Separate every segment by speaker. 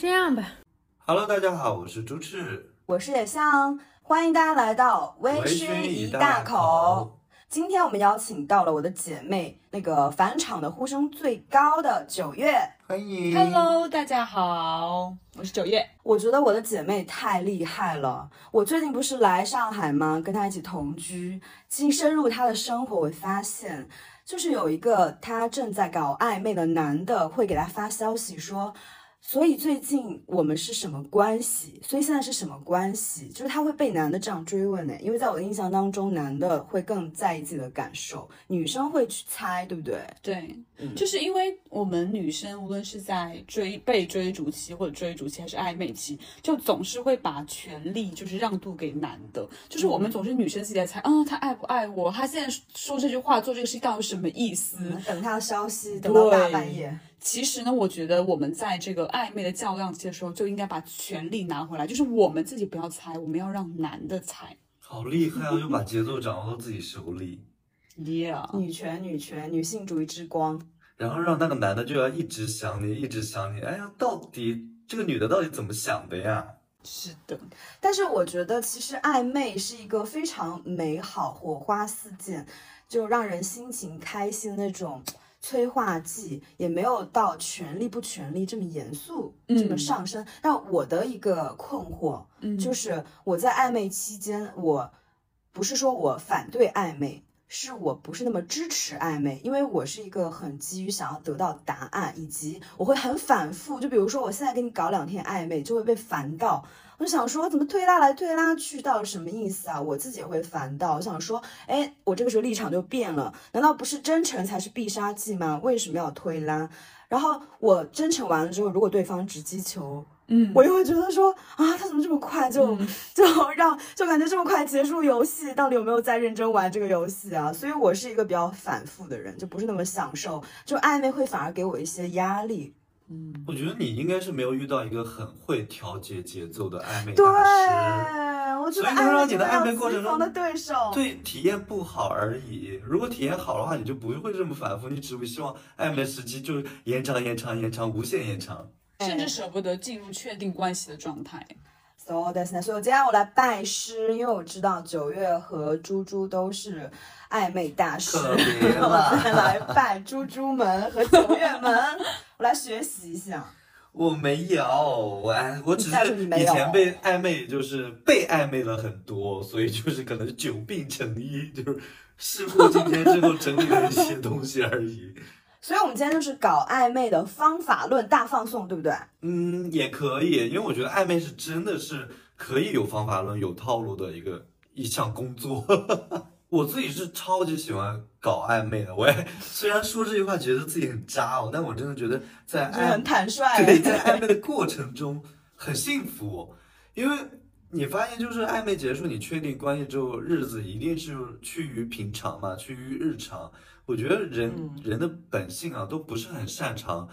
Speaker 1: 这样吧。
Speaker 2: Hello，大家好，我是朱赤。
Speaker 3: 我是野象，欢迎大家来到微
Speaker 2: 微
Speaker 3: 醺
Speaker 2: 醺
Speaker 3: 一大口
Speaker 2: 口。
Speaker 3: 今天我们邀请到了我的姐妹，那个返场的呼声最高的九月。
Speaker 2: 欢迎
Speaker 1: Hello，大家好，我是九月。
Speaker 3: 我觉得我的姐妹太厉害了。我最近不是来上海吗？跟她一起同居，进深入她的生活，我发现就是有一个她正在搞暧昧的男的会给她发消息说。所以最近我们是什么关系？所以现在是什么关系？就是他会被男的这样追问呢？因为在我的印象当中，男的会更在意自己的感受，女生会去猜，对不对？
Speaker 1: 对，
Speaker 3: 嗯
Speaker 1: 就是因为我们女生无论是在追被追逐期或者追逐期还是暧昧期，就总是会把权力就是让渡给男的，就是我们总是女生自己在猜，啊，他爱不爱我？他现在说这句话做这个事情到底什么意思？
Speaker 3: 等他的消息，等到大半夜。
Speaker 1: 其实呢，我觉得我们在这个暧昧的较量期的时候，就应该把权力拿回来，就是我们自己不要猜，我们要让男的猜。
Speaker 2: 好厉害啊！又把节奏掌握到自己手里
Speaker 1: ，Yeah，
Speaker 3: 女权，女权，女性主义之光。
Speaker 2: 然后让那个男的就要一直想你，一直想你。哎呀，到底这个女的到底怎么想的呀？
Speaker 1: 是的，
Speaker 3: 但是我觉得，其实暧昧是一个非常美好、火花四溅，就让人心情开心的那种催化剂，也没有到权力不权力这么严肃、
Speaker 1: 嗯
Speaker 3: 这么上升。但我的一个困惑，
Speaker 1: 嗯
Speaker 3: 就是我在暧昧期间，我不是说我反对暧昧，是我不是那么支持暧昧，因为我是一个很急于想要得到答案，以及我会很反复。就比如说，我现在跟你搞两天暧昧，就会被烦到。我就想说，怎么推拉来推拉去，到底什么意思啊？我自己也会烦到。我想说，哎，我这个时候立场就变了，难道不是真诚才是必杀技吗？为什么要推拉？然后我真诚完了之后，如果对方只击球，
Speaker 1: 嗯，
Speaker 3: 我又会觉得说啊，他怎么这么快就、就让就感觉这么快结束游戏？到底有没有在认真玩这个游戏啊？所以我是一个比较反复的人，就不是那么享受，就暧昧会反而给我一些压力。
Speaker 2: 我觉得你应该是没有遇到一个很会调节节奏的暧昧
Speaker 3: 对，
Speaker 2: 大
Speaker 3: 我觉得
Speaker 2: 所以让你的暧昧过程中
Speaker 3: 的对手。
Speaker 2: 对体验不好而已。如果体验好的话，你就不会这么反复，你只会希望暧昧时期就是延长、延长、延长，无限延长。
Speaker 1: 甚至舍不得进入确定关系的状态。
Speaker 3: 所以我今天我来拜师，因为我知道九月和猪猪都是暧昧大师，我来拜猪猪门和九月门，我来学习一下。
Speaker 2: 我没有，我哎，我只是以前被暧昧，就是被暧昧了很多，所以就是可能久病成医，就是事过境迁之后整理了一些东西而已。
Speaker 3: 所以我们今天就是搞暧昧的方法论大放送，对不对？
Speaker 2: 嗯，也可以，因为我觉得暧昧是真的是可以有方法论、有套路的一个一项工作。我自己是超级喜欢搞暧昧的，我也虽然说这句话觉得自己很渣哦，但我真的觉得在
Speaker 3: 就是很坦率。
Speaker 2: 对在暧昧的过程中很幸福，因为你发现就是暧昧结束，你确定关系之后，日子一定是趋于平常嘛，趋于日常。我觉得人、
Speaker 3: 嗯
Speaker 2: 人的本性啊，都不是很擅长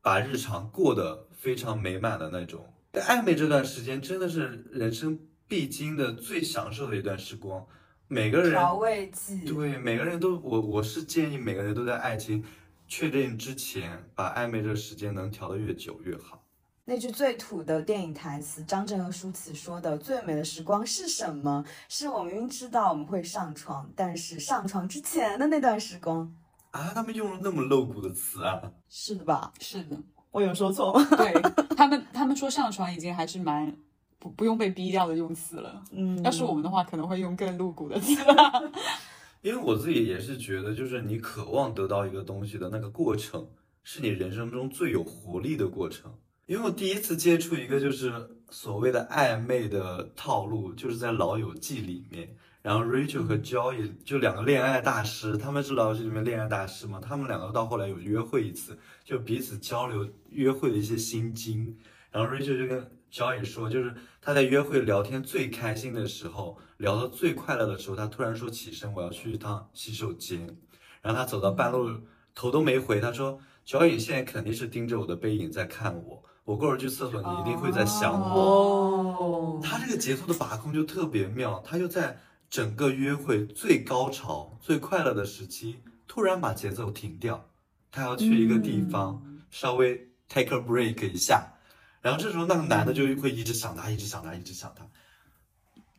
Speaker 2: 把日常过得非常美满的那种。暧昧这段时间真的是人生必经的最享受的一段时光，每个人
Speaker 3: 调味剂。
Speaker 2: 对每个人都，我我是建议每个人都在爱情确定之前，把暧昧这个时间能调得越久越好。
Speaker 3: 那句最土的电影台词，张震和舒淇说的“最美的时光是什么？是我明明知道我们会上床，但是上床之前的那段时光。
Speaker 2: 啊，他们用了那么露骨的词啊！”，
Speaker 3: 是的吧？
Speaker 1: 是的，
Speaker 3: 我有说错吗？
Speaker 1: 对 他们，他们说上床已经还是蛮不不用被逼掉的用词了。
Speaker 3: 嗯，
Speaker 1: 要是我们的话，可能会用更露骨的词。
Speaker 2: 因为我自己也是觉得，就是你渴望得到一个东西的那个过程，是你人生中最有活力的过程。因为我第一次接触一个就是所谓的暧昧的套路，就是在《老友记》里面，然后 Rachel 和 Joey 就两个恋爱大师，他们是《老友记》里面恋爱大师嘛，他们两个到后来有约会一次，就彼此交流约会的一些心经。然后 Rachel 就跟 Joey 说，就是他在约会聊天最开心的时候，聊到最快乐的时候，他突然说起身，我要去一趟洗手间。然后他走到半路，头都没回，他说：“Joey 现在肯定是盯着我的背影在看我，我过会儿去厕所，你一定会在想我。
Speaker 3: 哦，
Speaker 2: 他这个节奏的把控就特别妙，他就在整个约会最高潮、最快乐的时期，突然把节奏停掉，他要去一个地方、稍微 take a break 一下，然后这时候那个男的就会一直想他，一直想他，一直想他。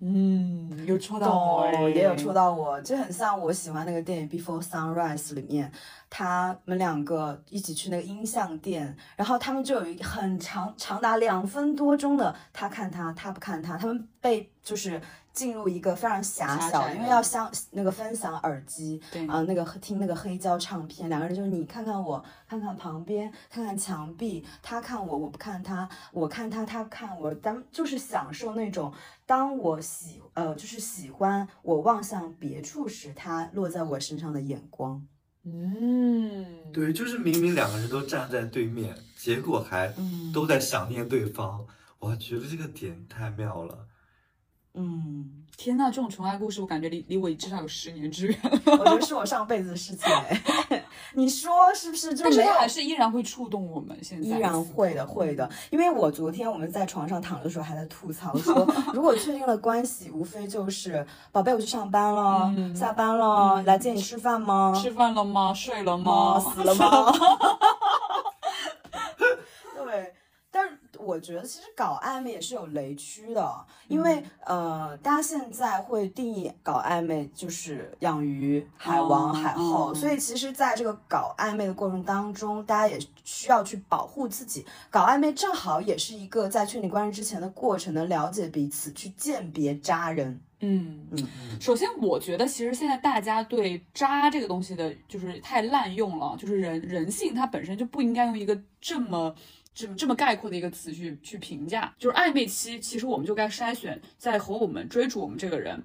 Speaker 1: 嗯，有戳到我
Speaker 3: 也有戳到我，就很像我喜欢那个电影《Before Sunrise》里面，他们两个一起去那个音像店，然后他们就有一个很长长达两分多钟的，他看他，他不看他，他们被就是进入一个非常狭小，因为要相那个分享耳机，
Speaker 1: 对
Speaker 3: 啊、那个听那个黑胶唱片，两个人就是你看看我，看看旁边，看看墙壁，他看我，我不看他，我看他，他看我，咱们就是享受那种，当我喜呃就是喜欢我望向别处时，他落在我身上的眼光。
Speaker 1: 嗯，
Speaker 2: 对，就是明明两个人都站在对面，结果还
Speaker 3: 嗯
Speaker 2: 都在想念对方。我觉得这个点太妙了。
Speaker 3: 嗯，
Speaker 1: 天呐，这种纯爱故事，我感觉离离我至少有十年之远，
Speaker 3: 我觉得是我上辈子的事情哎，你说是不是？就没有
Speaker 1: 但是它还是依然会触动我们。现在
Speaker 3: 依然会的，会的。因为我昨天我们在床上躺着的时候还在吐槽说，如果确定了关系，无非就是宝贝，我去上班了，
Speaker 1: 嗯
Speaker 3: 下班了，来接你吃饭吗？
Speaker 1: 吃饭了吗？睡了
Speaker 3: 吗？
Speaker 1: 吗？
Speaker 3: 死了吗？对，但是我觉得其实搞暧昧也是有雷区的，因为、呃，大家现在会定义搞暧昧就是养鱼、海王、
Speaker 1: 哦
Speaker 3: 海后，
Speaker 1: 哦
Speaker 3: 所以其实在这个搞暧昧的过程当中，大家也需要去保护自己。搞暧昧正好也是一个在确定关系之前的过程，能了解彼此，去鉴别渣人。
Speaker 1: 嗯
Speaker 3: 嗯
Speaker 1: 首先，我觉得其实现在大家对渣这个东西的，就是太滥用了，就是人人性它本身就不应该用一个这么。这么这么概括的一个词去去评价，就是暧昧期，其实我们就该筛选在和我们追逐我们这个人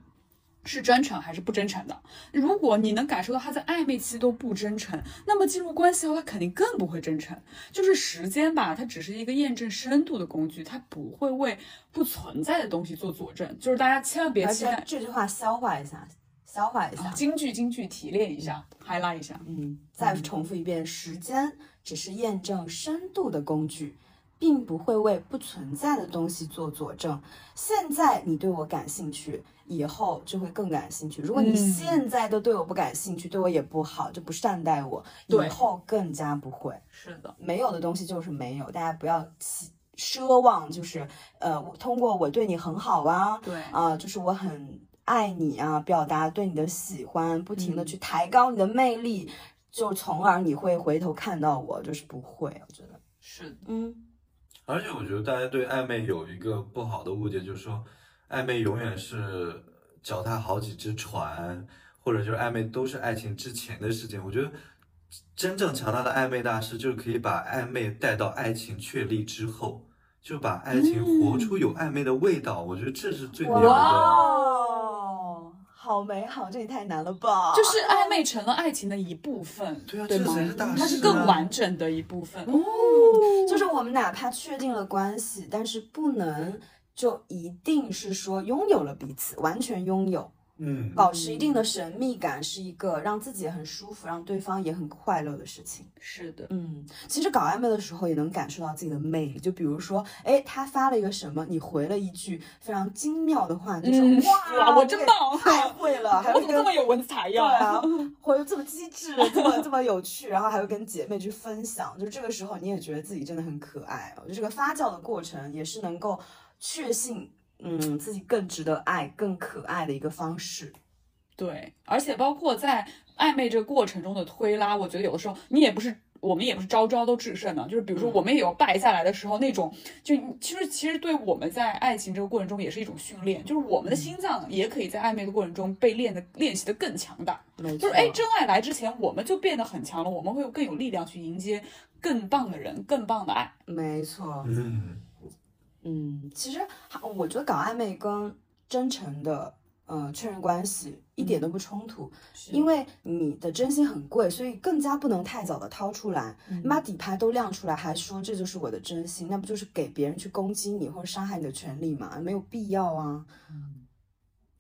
Speaker 1: 是真诚还是不真诚的。如果你能感受到他在暧昧期都不真诚，那么进入关系后他肯定更不会真诚。就是时间吧，它只是一个验证深度的工具，它不会为不存在的东西做佐证。就是大家千万别期待。
Speaker 3: 这句话消化一下，消化一下。
Speaker 1: 京剧，京剧提炼一下，highlight 一下。
Speaker 3: 嗯，再重复一遍，时间只是验证深度的工具，并不会为不存在的东西做佐证。现在你对我感兴趣，以后就会更感兴趣。如果你
Speaker 1: 嗯
Speaker 3: 现在都对我不感兴趣，对我也不好，就不善待我，以后更加不会。
Speaker 1: 是的，
Speaker 3: 没有的东西就是没有，大家不要期奢望，就是呃，我通过我对你很好啊，
Speaker 1: 对
Speaker 3: 啊、就是我很爱你啊，表达对你的喜欢，不停的
Speaker 1: 嗯。
Speaker 3: 去抬高你的魅力，就从而你会回头看到我，就是不会，我觉得，
Speaker 1: 是的，
Speaker 3: 嗯，
Speaker 2: 而且我觉得大家对暧昧有一个不好的误解，就是说暧昧永远是脚踏好几只船，或者就是暧昧都是爱情之前的事情。我觉得真正强大的暧昧大师就是可以把暧昧带到爱情确立之后，就把爱情活出有暧昧的味道。我觉得这是最牛的。
Speaker 3: 哇，好美好，这也太难了吧？
Speaker 1: 就是暧昧成了爱情的一部分，
Speaker 2: 对啊这才是大事？
Speaker 1: 它是更完整的一部分。
Speaker 3: 哦，就是我们哪怕确定了关系，但是不能就一定是说拥有了彼此，完全拥有。
Speaker 2: 嗯，
Speaker 3: 保持一定的神秘感是一个让自己也很舒服，让对方也很快乐的事情。
Speaker 1: 是的，
Speaker 3: 嗯，其实搞暧昧的时候也能感受到自己的魅力，就比如说，哎，他发了一个什么，你回了一句非常精妙的话，你就说、
Speaker 1: 嗯
Speaker 3: 哇，
Speaker 1: 我真
Speaker 3: 这
Speaker 1: 棒
Speaker 3: 太会了，还
Speaker 1: 我怎么这么有文采呀
Speaker 3: 对
Speaker 1: 呀？
Speaker 3: 啊，或者这么机智，这么这么有趣，然后还会跟姐妹去分享，就这个时候你也觉得自己真的很可爱哦。就这个发酵的过程也是能够确信，嗯，自己更值得爱、更可爱的一个方式。
Speaker 1: 对，而且包括在暧昧这个过程中的推拉，我觉得有的时候你也不是。我们也不是招招都制胜的，就是比如说我们也有败下来的时候，那种就其实其实对我们在爱情这个过程中也是一种训练，就是我们的心脏也可以在暧昧的过程中被练的练习的更强大。
Speaker 3: 没错，
Speaker 1: 就是哎，真爱来之前我们就变得很强了，我们会有更有力量去迎接更棒的人、更棒的爱。
Speaker 3: 没错，
Speaker 2: 嗯，
Speaker 3: 嗯，其实我觉得搞暧昧跟真诚的呃确认关系一点都不冲突，因为你的真心很贵，所以更加不能太早的掏出来。你把底牌都亮出来，还说这就是我的真心，那不就是给别人去攻击你或者伤害你的权利吗？没有必要啊。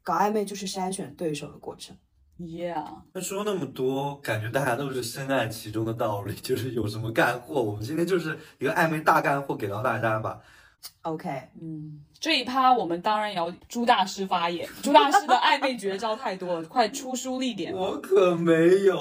Speaker 3: 搞暧昧就是筛选对手的过程。
Speaker 1: Yeah，
Speaker 2: 那说那么多，感觉大家都是深谙其中的道理，就是有什么干货，我们今天就是一个暧昧大干货给到大家吧。
Speaker 3: OK，
Speaker 1: 嗯，这一趴我们当然也要朱大师发言，朱大师的暧昧绝招太多了，快出书立点。
Speaker 2: 我可没有，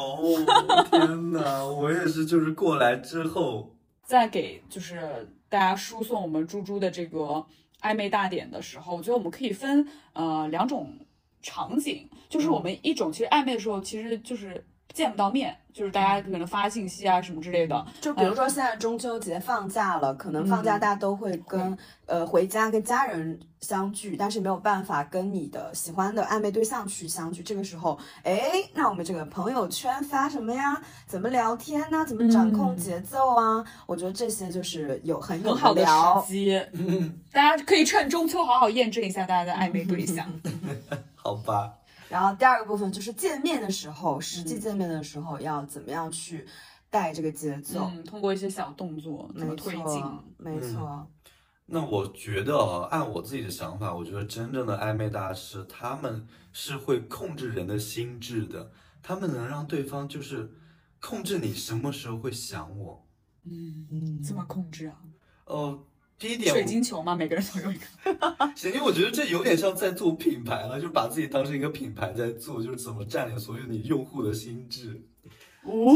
Speaker 2: 天哪！我也是，就是过来之后，
Speaker 1: 再给就是大家输送我们猪猪的这个暧昧大典的时候，我觉得我们可以分呃两种场景，就是我们一种其实暧昧的时候，其实就是见不到面，就是大家可能发信息啊什么之类的。
Speaker 3: 就比如说现在中秋节放假了，可能放假大家都会跟、呃回家跟家人相聚，但是没有办法跟你的喜欢的暧昧对象去相聚。这个时候，哎，那我们这个朋友圈发什么呀？怎么聊天呢？怎么掌控节奏啊？我觉得这些就是有很有
Speaker 1: 很好的
Speaker 3: 聊
Speaker 1: 时。机，大家可以趁中秋好好验证一下大家的暧昧对象。
Speaker 2: 好吧，
Speaker 3: 然后第二个部分就是见面的时候，实
Speaker 1: 嗯
Speaker 3: 际见面的时候要怎么样去带这个节奏？
Speaker 1: 嗯，通过一些小动作怎么推进？
Speaker 3: 错，没错。
Speaker 2: 那我觉得啊，按我自己的想法，我觉得真正的暧昧大师，他们是会控制人的心智的，他们能让对方就是控制你什么时候会想我。
Speaker 1: 嗯，
Speaker 3: 嗯
Speaker 1: 怎么控制啊？
Speaker 2: 哦，第一点，
Speaker 1: 水晶球嘛，每个人都有一个。
Speaker 2: 行，因为我觉得这有点像在做品牌了，就把自己当成一个品牌在做，就是怎么占领所有你用户的心智。
Speaker 1: 哦，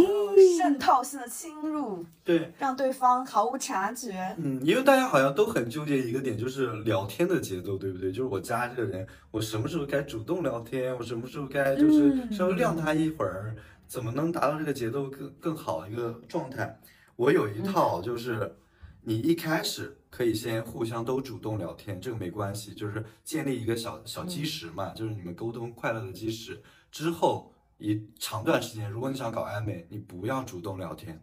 Speaker 3: 渗透性的侵入，
Speaker 2: 对，
Speaker 3: 让对方毫无察觉。
Speaker 2: 嗯，因为大家好像都很纠结一个点，就是聊天的节奏，对不对？就是我加这个人，我什么时候该主动聊天，我什么时候该就是
Speaker 1: 嗯
Speaker 2: 稍微晾他一会儿，怎么能达到这个节奏更更好的一个状态？我有一套，就是你一开始可以先互相都主动聊天，这个没关系，就是建立一个小小基石嘛，就是你们沟通快乐的基石。之后一长段时间，如果你想搞暧昧，你不要主动聊天，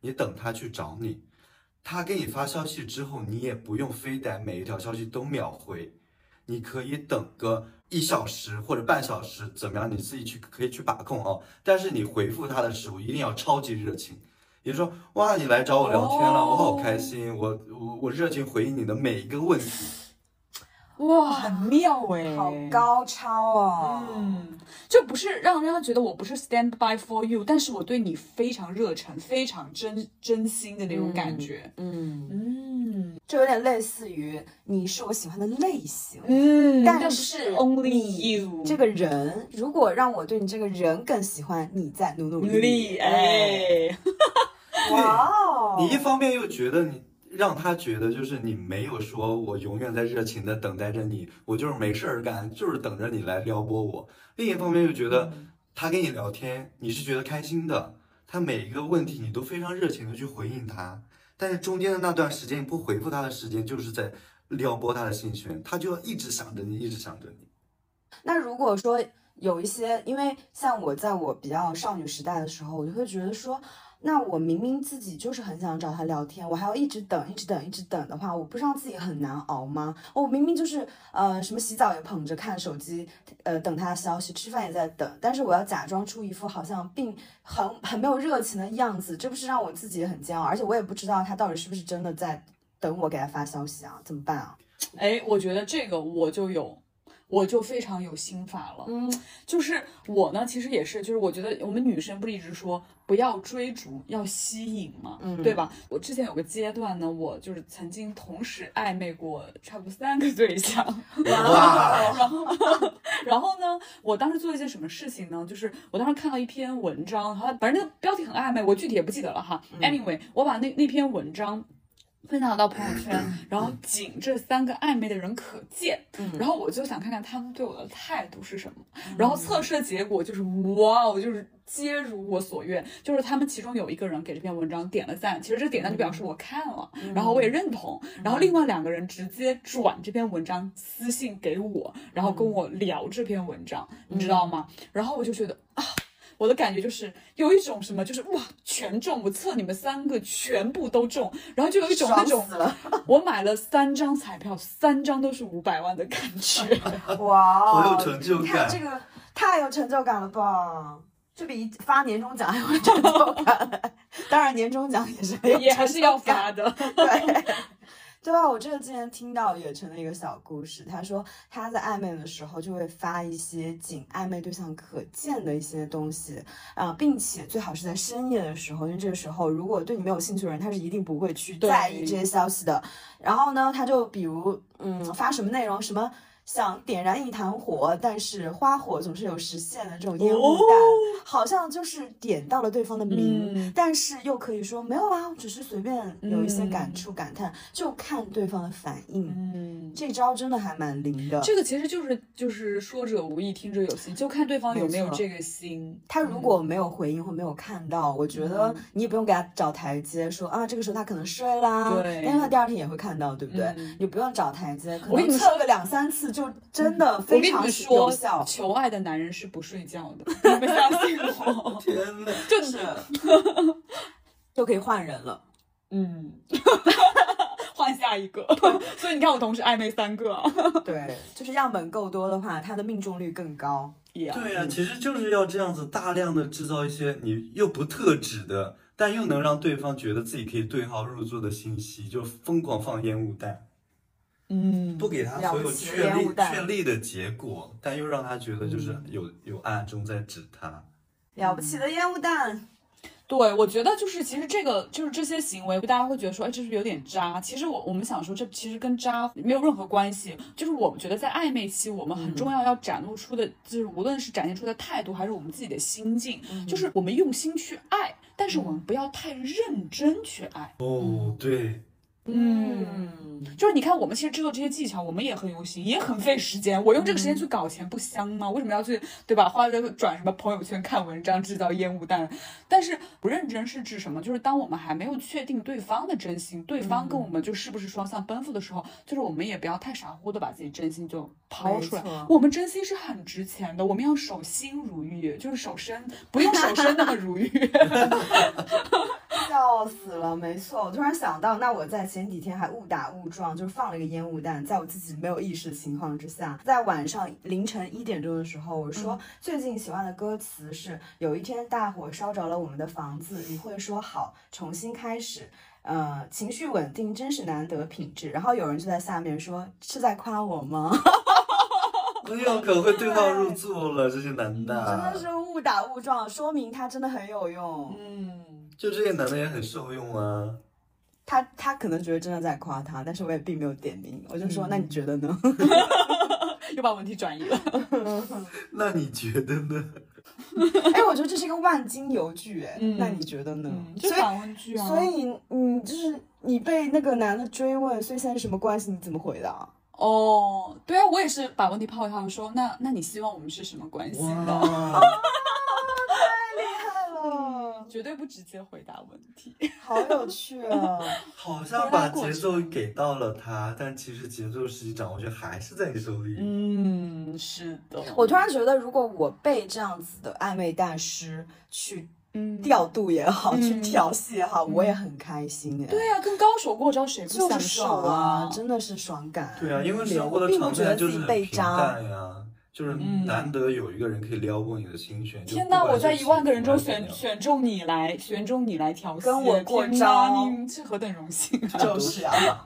Speaker 2: 你等他去找你。他给你发消息之后，你也不用非得每一条消息都秒回，你可以等个一小时或者半小时，怎么样？你自己去可以去把控哦。但是你回复他的时候一定要超级热情，也就说，哇，你来找我聊天了，我好开心，我我我热情回应你的每一个问题。
Speaker 1: 哇，很妙哎，
Speaker 3: 好。高超哦！
Speaker 1: 嗯，就不是让让他觉得我不是 stand by for you，但是我对你非常热忱、非常真真心的那种感觉。
Speaker 3: 嗯，
Speaker 1: 嗯
Speaker 3: 就有点类似于你是我喜欢的类型。
Speaker 1: 嗯
Speaker 3: 但
Speaker 1: 是
Speaker 3: 是
Speaker 1: only you
Speaker 3: 这个人，如果让我对你这个人更喜欢，你再努努力
Speaker 1: 努力
Speaker 3: 哎，
Speaker 1: 哎，
Speaker 3: 哇哦！
Speaker 2: 你一方面又觉得你让他觉得就是你没有说我永远在热情的等待着你，我就是没事儿干，就是等着你来撩拨我。另一方面又觉得他跟你聊天，你是觉得开心的，他每一个问题你都非常热情的去回应他，但是中间的那段时间你不回复他的时间，就是在撩拨他的兴趣，他就要一直想着你，一直想着你。
Speaker 3: 那如果说有一些，因为像我在我比较少女时代的时候，我就会觉得说，那我明明自己就是很想找他聊天，我还要一直等，一直等，一直等的话，我不是让自己很难熬吗？我明明就是呃什么洗澡也捧着看手机，呃等他的消息，吃饭也在等，但是我要假装出一副好像并很很没有热情的样子，这不是让我自己很煎熬，而且我也不知道他到底是不是真的在等我给他发消息啊？怎么办啊？
Speaker 1: 哎，我觉得这个我就有。我就非常有心法了，
Speaker 3: 嗯
Speaker 1: 就是我呢，其实也是，就是我觉得我们女生不是一直说不要追逐，要吸引嘛，
Speaker 3: 嗯
Speaker 1: 对吧？我之前有个阶段呢，我就是曾经同时暧昧过差不多三个对象，
Speaker 2: 哇，
Speaker 1: 然后，然后呢，我当时做了一件什么事情呢？就是我当时看到一篇文章，它反正那个标题很暧昧，我具体也不记得了哈。Anyway，我把那那篇文章。分享到朋友圈，然后仅这三个暧昧的人可见，然后我就想看看他们对我的态度是什么。然后测试的结果就是，哇哦，就是皆如我所愿，就是他们其中有一个人给这篇文章点了赞，其实这点赞就表示我看了，然后我也认同，然后另外两个人直接转这篇文章私信给我，然后跟我聊这篇文章，你知道吗？然后我就觉得啊。我的感觉就是有一种什么，就是哇，全中！我测你们三个全部都中，然后就有一种那种我买了三张彩票，三张都是五百万的感觉。
Speaker 3: 哇哦，
Speaker 2: 好有成就
Speaker 3: 你看
Speaker 2: 感
Speaker 3: 这个太有成就感了吧？这比发年终奖还有成就感。当然，年终奖也是
Speaker 1: 也还是要发的。
Speaker 3: 对。对吧？我这个之前听到野城的一个小故事，他说他在暧昧的时候就会发一些仅暧昧对象可见的一些东西啊、并且最好是在深夜的时候，因为这个时候如果对你没有兴趣的人，他是一定不会去在意这些消息的。然后呢，他就比如嗯发什么内容，什么想点燃一坛火，但是花火总是有实现的这种烟雾弹，
Speaker 1: 哦。
Speaker 3: 好像就是点到了对方的名，
Speaker 1: 嗯。
Speaker 3: 但是又可以说没有啊，只是随便有一些感
Speaker 1: 嗯。
Speaker 3: 触感叹，就看对方的反应。
Speaker 1: 嗯，
Speaker 3: 这招真的还蛮灵的。
Speaker 1: 这个其实就是就是说者无意，听者有心，就看对方有没有这个心。
Speaker 3: 他如果没有回应或没有看到，我觉得
Speaker 1: 嗯。
Speaker 3: 你也不用给他找台阶，说啊，这个时候他可能睡啦，
Speaker 1: 对。
Speaker 3: 但是他第二天也会看到，对不对？
Speaker 1: 嗯。
Speaker 3: 你不用找台阶，可能测个两三次就真的
Speaker 1: 我跟你
Speaker 3: 非常有
Speaker 1: 们说
Speaker 3: 效，。
Speaker 1: 求爱的男人是不睡觉的，你们相信我。
Speaker 2: 天呐，
Speaker 1: 就是
Speaker 3: 就可以换人了。
Speaker 1: 嗯，换下一个。所以你看，我同时暧昧三个啊。
Speaker 3: 对，就是样本够多的话，他的命中率更高。
Speaker 1: 对
Speaker 2: 对呀、其实就是要这样子大量的制造一些你又不特指的，但又能让对方觉得自己可以对号入座的信息，就疯狂放烟雾弹，
Speaker 1: 嗯，
Speaker 2: 不给他所有确立确立的结果，但又让他觉得就是有有暗中在指他。
Speaker 3: 了不起的烟雾弹，
Speaker 1: 对，我觉得就是其实这个就是这些行为，大家会觉得说，哎，这是不是有点渣？其实我我们想说，这其实跟渣没有任何关系。就是我们觉得在暧昧期，我们很重要要展露出的，就是无论是展现出的态度，还是我们自己的心境，就是我们用心去爱，但是我们不要太认真去爱。
Speaker 2: 哦，对，
Speaker 3: 嗯，
Speaker 1: 就是你看，我们其实制作这些技巧，我们也很用心，也很费时间。我用这个时间去搞钱，不香吗？为什么要去对吧？花这个转什么朋友圈、看文章、制造烟雾弹？但是不认真是指什么？就是当我们还没有确定对方的真心，对方跟我们就是不是双向奔赴的时候，就是我们也不要太傻乎的把自己真心就抛出来。我们真心是很值钱的，我们要守心如玉，就是守身，不用守身那么如玉。
Speaker 3: 笑死了，没错。我突然想到，那我在前几天还误打误撞，就是放了一个烟雾弹，在我自己没有意识的情况之下，在晚上凌晨一点钟的时候，我说、最近喜欢的歌词是：有一天大火烧着了我们的房子，你会说好，重新开始。呃，情绪稳定真是难得品质。然后有人就在下面说：“是在夸我吗？”
Speaker 2: 哎呦，可会对号入座了，这些男的
Speaker 3: 真
Speaker 2: 的
Speaker 3: 的，是误打误撞，说明它真的很有用。
Speaker 1: 嗯，
Speaker 2: 就这些男的也很受用啊。
Speaker 3: 他他可能觉得真的在夸他，但是我也并没有点名，我就说：“那你觉得呢？”
Speaker 1: 又把问题转移了。
Speaker 2: 那你觉得呢？
Speaker 3: 哎，我觉得这是一个万金油句，哎、
Speaker 1: 嗯
Speaker 3: 那你觉得呢？
Speaker 1: 嗯，就
Speaker 3: 所以，
Speaker 1: 反问句啊。
Speaker 3: 所以，你，就是你被那个男的追问，所以现在是什么关系？你怎么回答？
Speaker 1: 哦，对啊，我也是把问题抛给他们说，那那你希望我们是什么关系呢？绝对不直接回答问题。
Speaker 3: 好有趣啊！
Speaker 2: 好像把节奏给到了他，但其实节奏实际掌握权还是在你手里。
Speaker 1: 嗯，是的，
Speaker 3: 我突然觉得，如果我被这样子的暧昧大师去
Speaker 1: 嗯，
Speaker 3: 调度也好，
Speaker 1: 嗯
Speaker 3: 去调戏也好，我也很开心哎。
Speaker 1: 对啊，跟高手过招谁不享受
Speaker 3: 爽啊，真的是爽感。
Speaker 2: 对啊，因为
Speaker 3: 我
Speaker 2: 生活的常
Speaker 3: 并不觉得自己
Speaker 2: 态就是平
Speaker 3: 被渣。
Speaker 2: 淡呀，就是
Speaker 1: 嗯
Speaker 2: 难得有一个人可以撩拨你的心弦。就
Speaker 1: 天哪！
Speaker 2: 不管是
Speaker 1: 我在一万个人中选选中你来，选中你来调戏，
Speaker 3: 跟我过
Speaker 1: 你这何等荣幸啊！
Speaker 3: 就是啊，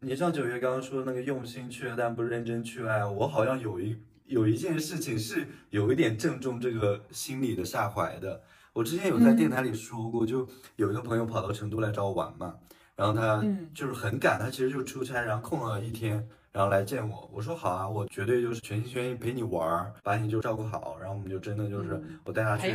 Speaker 2: 你像九月刚刚说的那个用心去爱但不认真去爱，我好像有一有一件事情是有一点正中这个心理的下怀的。我之前有在电台里说过，就有一个朋友跑到成都来找我玩嘛，然后他
Speaker 1: 嗯
Speaker 2: 就是很赶，他其实就是出差，然后空了一天，然后来见我。我说好啊，我绝对就是全心全意陪你玩儿，把你就照顾好。然后我们就真的就是
Speaker 1: 嗯
Speaker 2: 我带他去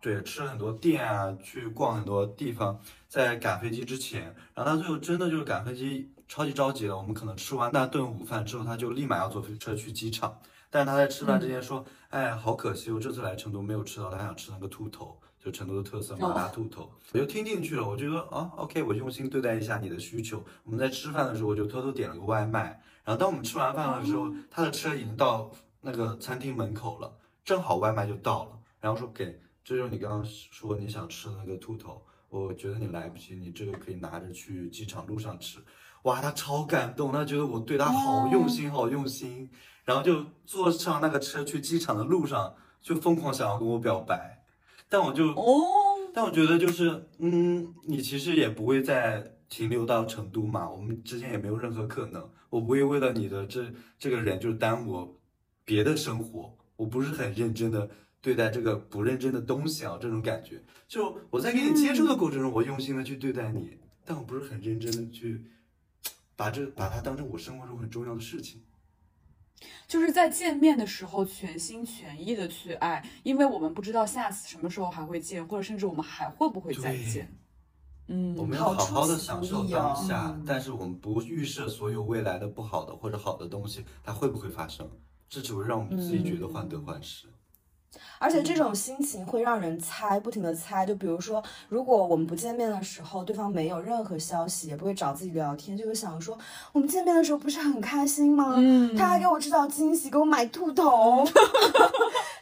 Speaker 2: 对，吃了很多店啊，去逛很多地方，在赶飞机之前，然后他最后真的就是赶飞机，超级着急了。我们可能吃完那顿午饭之后，他就立马要坐飞车去机场。但是他在吃饭之前说：“哎，好可惜，我这次来成都没有吃到他想吃那个兔头，就成都的特色麻辣兔头。我就听进去了，我觉得啊，OK，我用心对待一下你的需求。我们在吃饭的时候，我就偷偷点了个外卖。然后当我们吃完饭了之后，他的车已经到那个餐厅门口了，正好外卖就到了。然后说给，这就是你刚刚说你想吃的那个兔头，我觉得你来不及，你这个可以拿着去机场路上吃。哇，他超感动，他觉得我对他好用心，好用心。然后就坐上那个车去机场的路上，就疯狂想要跟我表白，但我就
Speaker 1: 哦，
Speaker 2: 但我觉得就是，嗯，你其实也不会再停留到成都嘛，我们之间也没有任何可能。我不会为了你的这这个人就耽误我别的生活，我不是很认真的对待这个不认真的东西啊，这种感觉。就我在跟你接触的过程中，我用心的去对待你，但我不是很认真的去把这把它当成我生活中很重要的事情。
Speaker 1: 就是在见面的时候全心全意的去爱，因为我们不知道下次什么时候还会见，或者甚至我们还会不会再
Speaker 2: 对
Speaker 1: 见。嗯，
Speaker 2: 我们要
Speaker 3: 好
Speaker 2: 好好的享受当下，
Speaker 1: 嗯
Speaker 2: 但是我们不预设所有未来的不好的或者好的东西，它会不会发生？这只会让我们自己觉得患得患失。
Speaker 3: 而且这种心情会让人猜，不停的猜。就比如说，如果我们不见面的时候，对方没有任何消息，也不会找自己聊天，就会想说，我们见面的时候不是很开心吗？
Speaker 1: 嗯
Speaker 3: 他还给我制造惊喜，给我买兔头。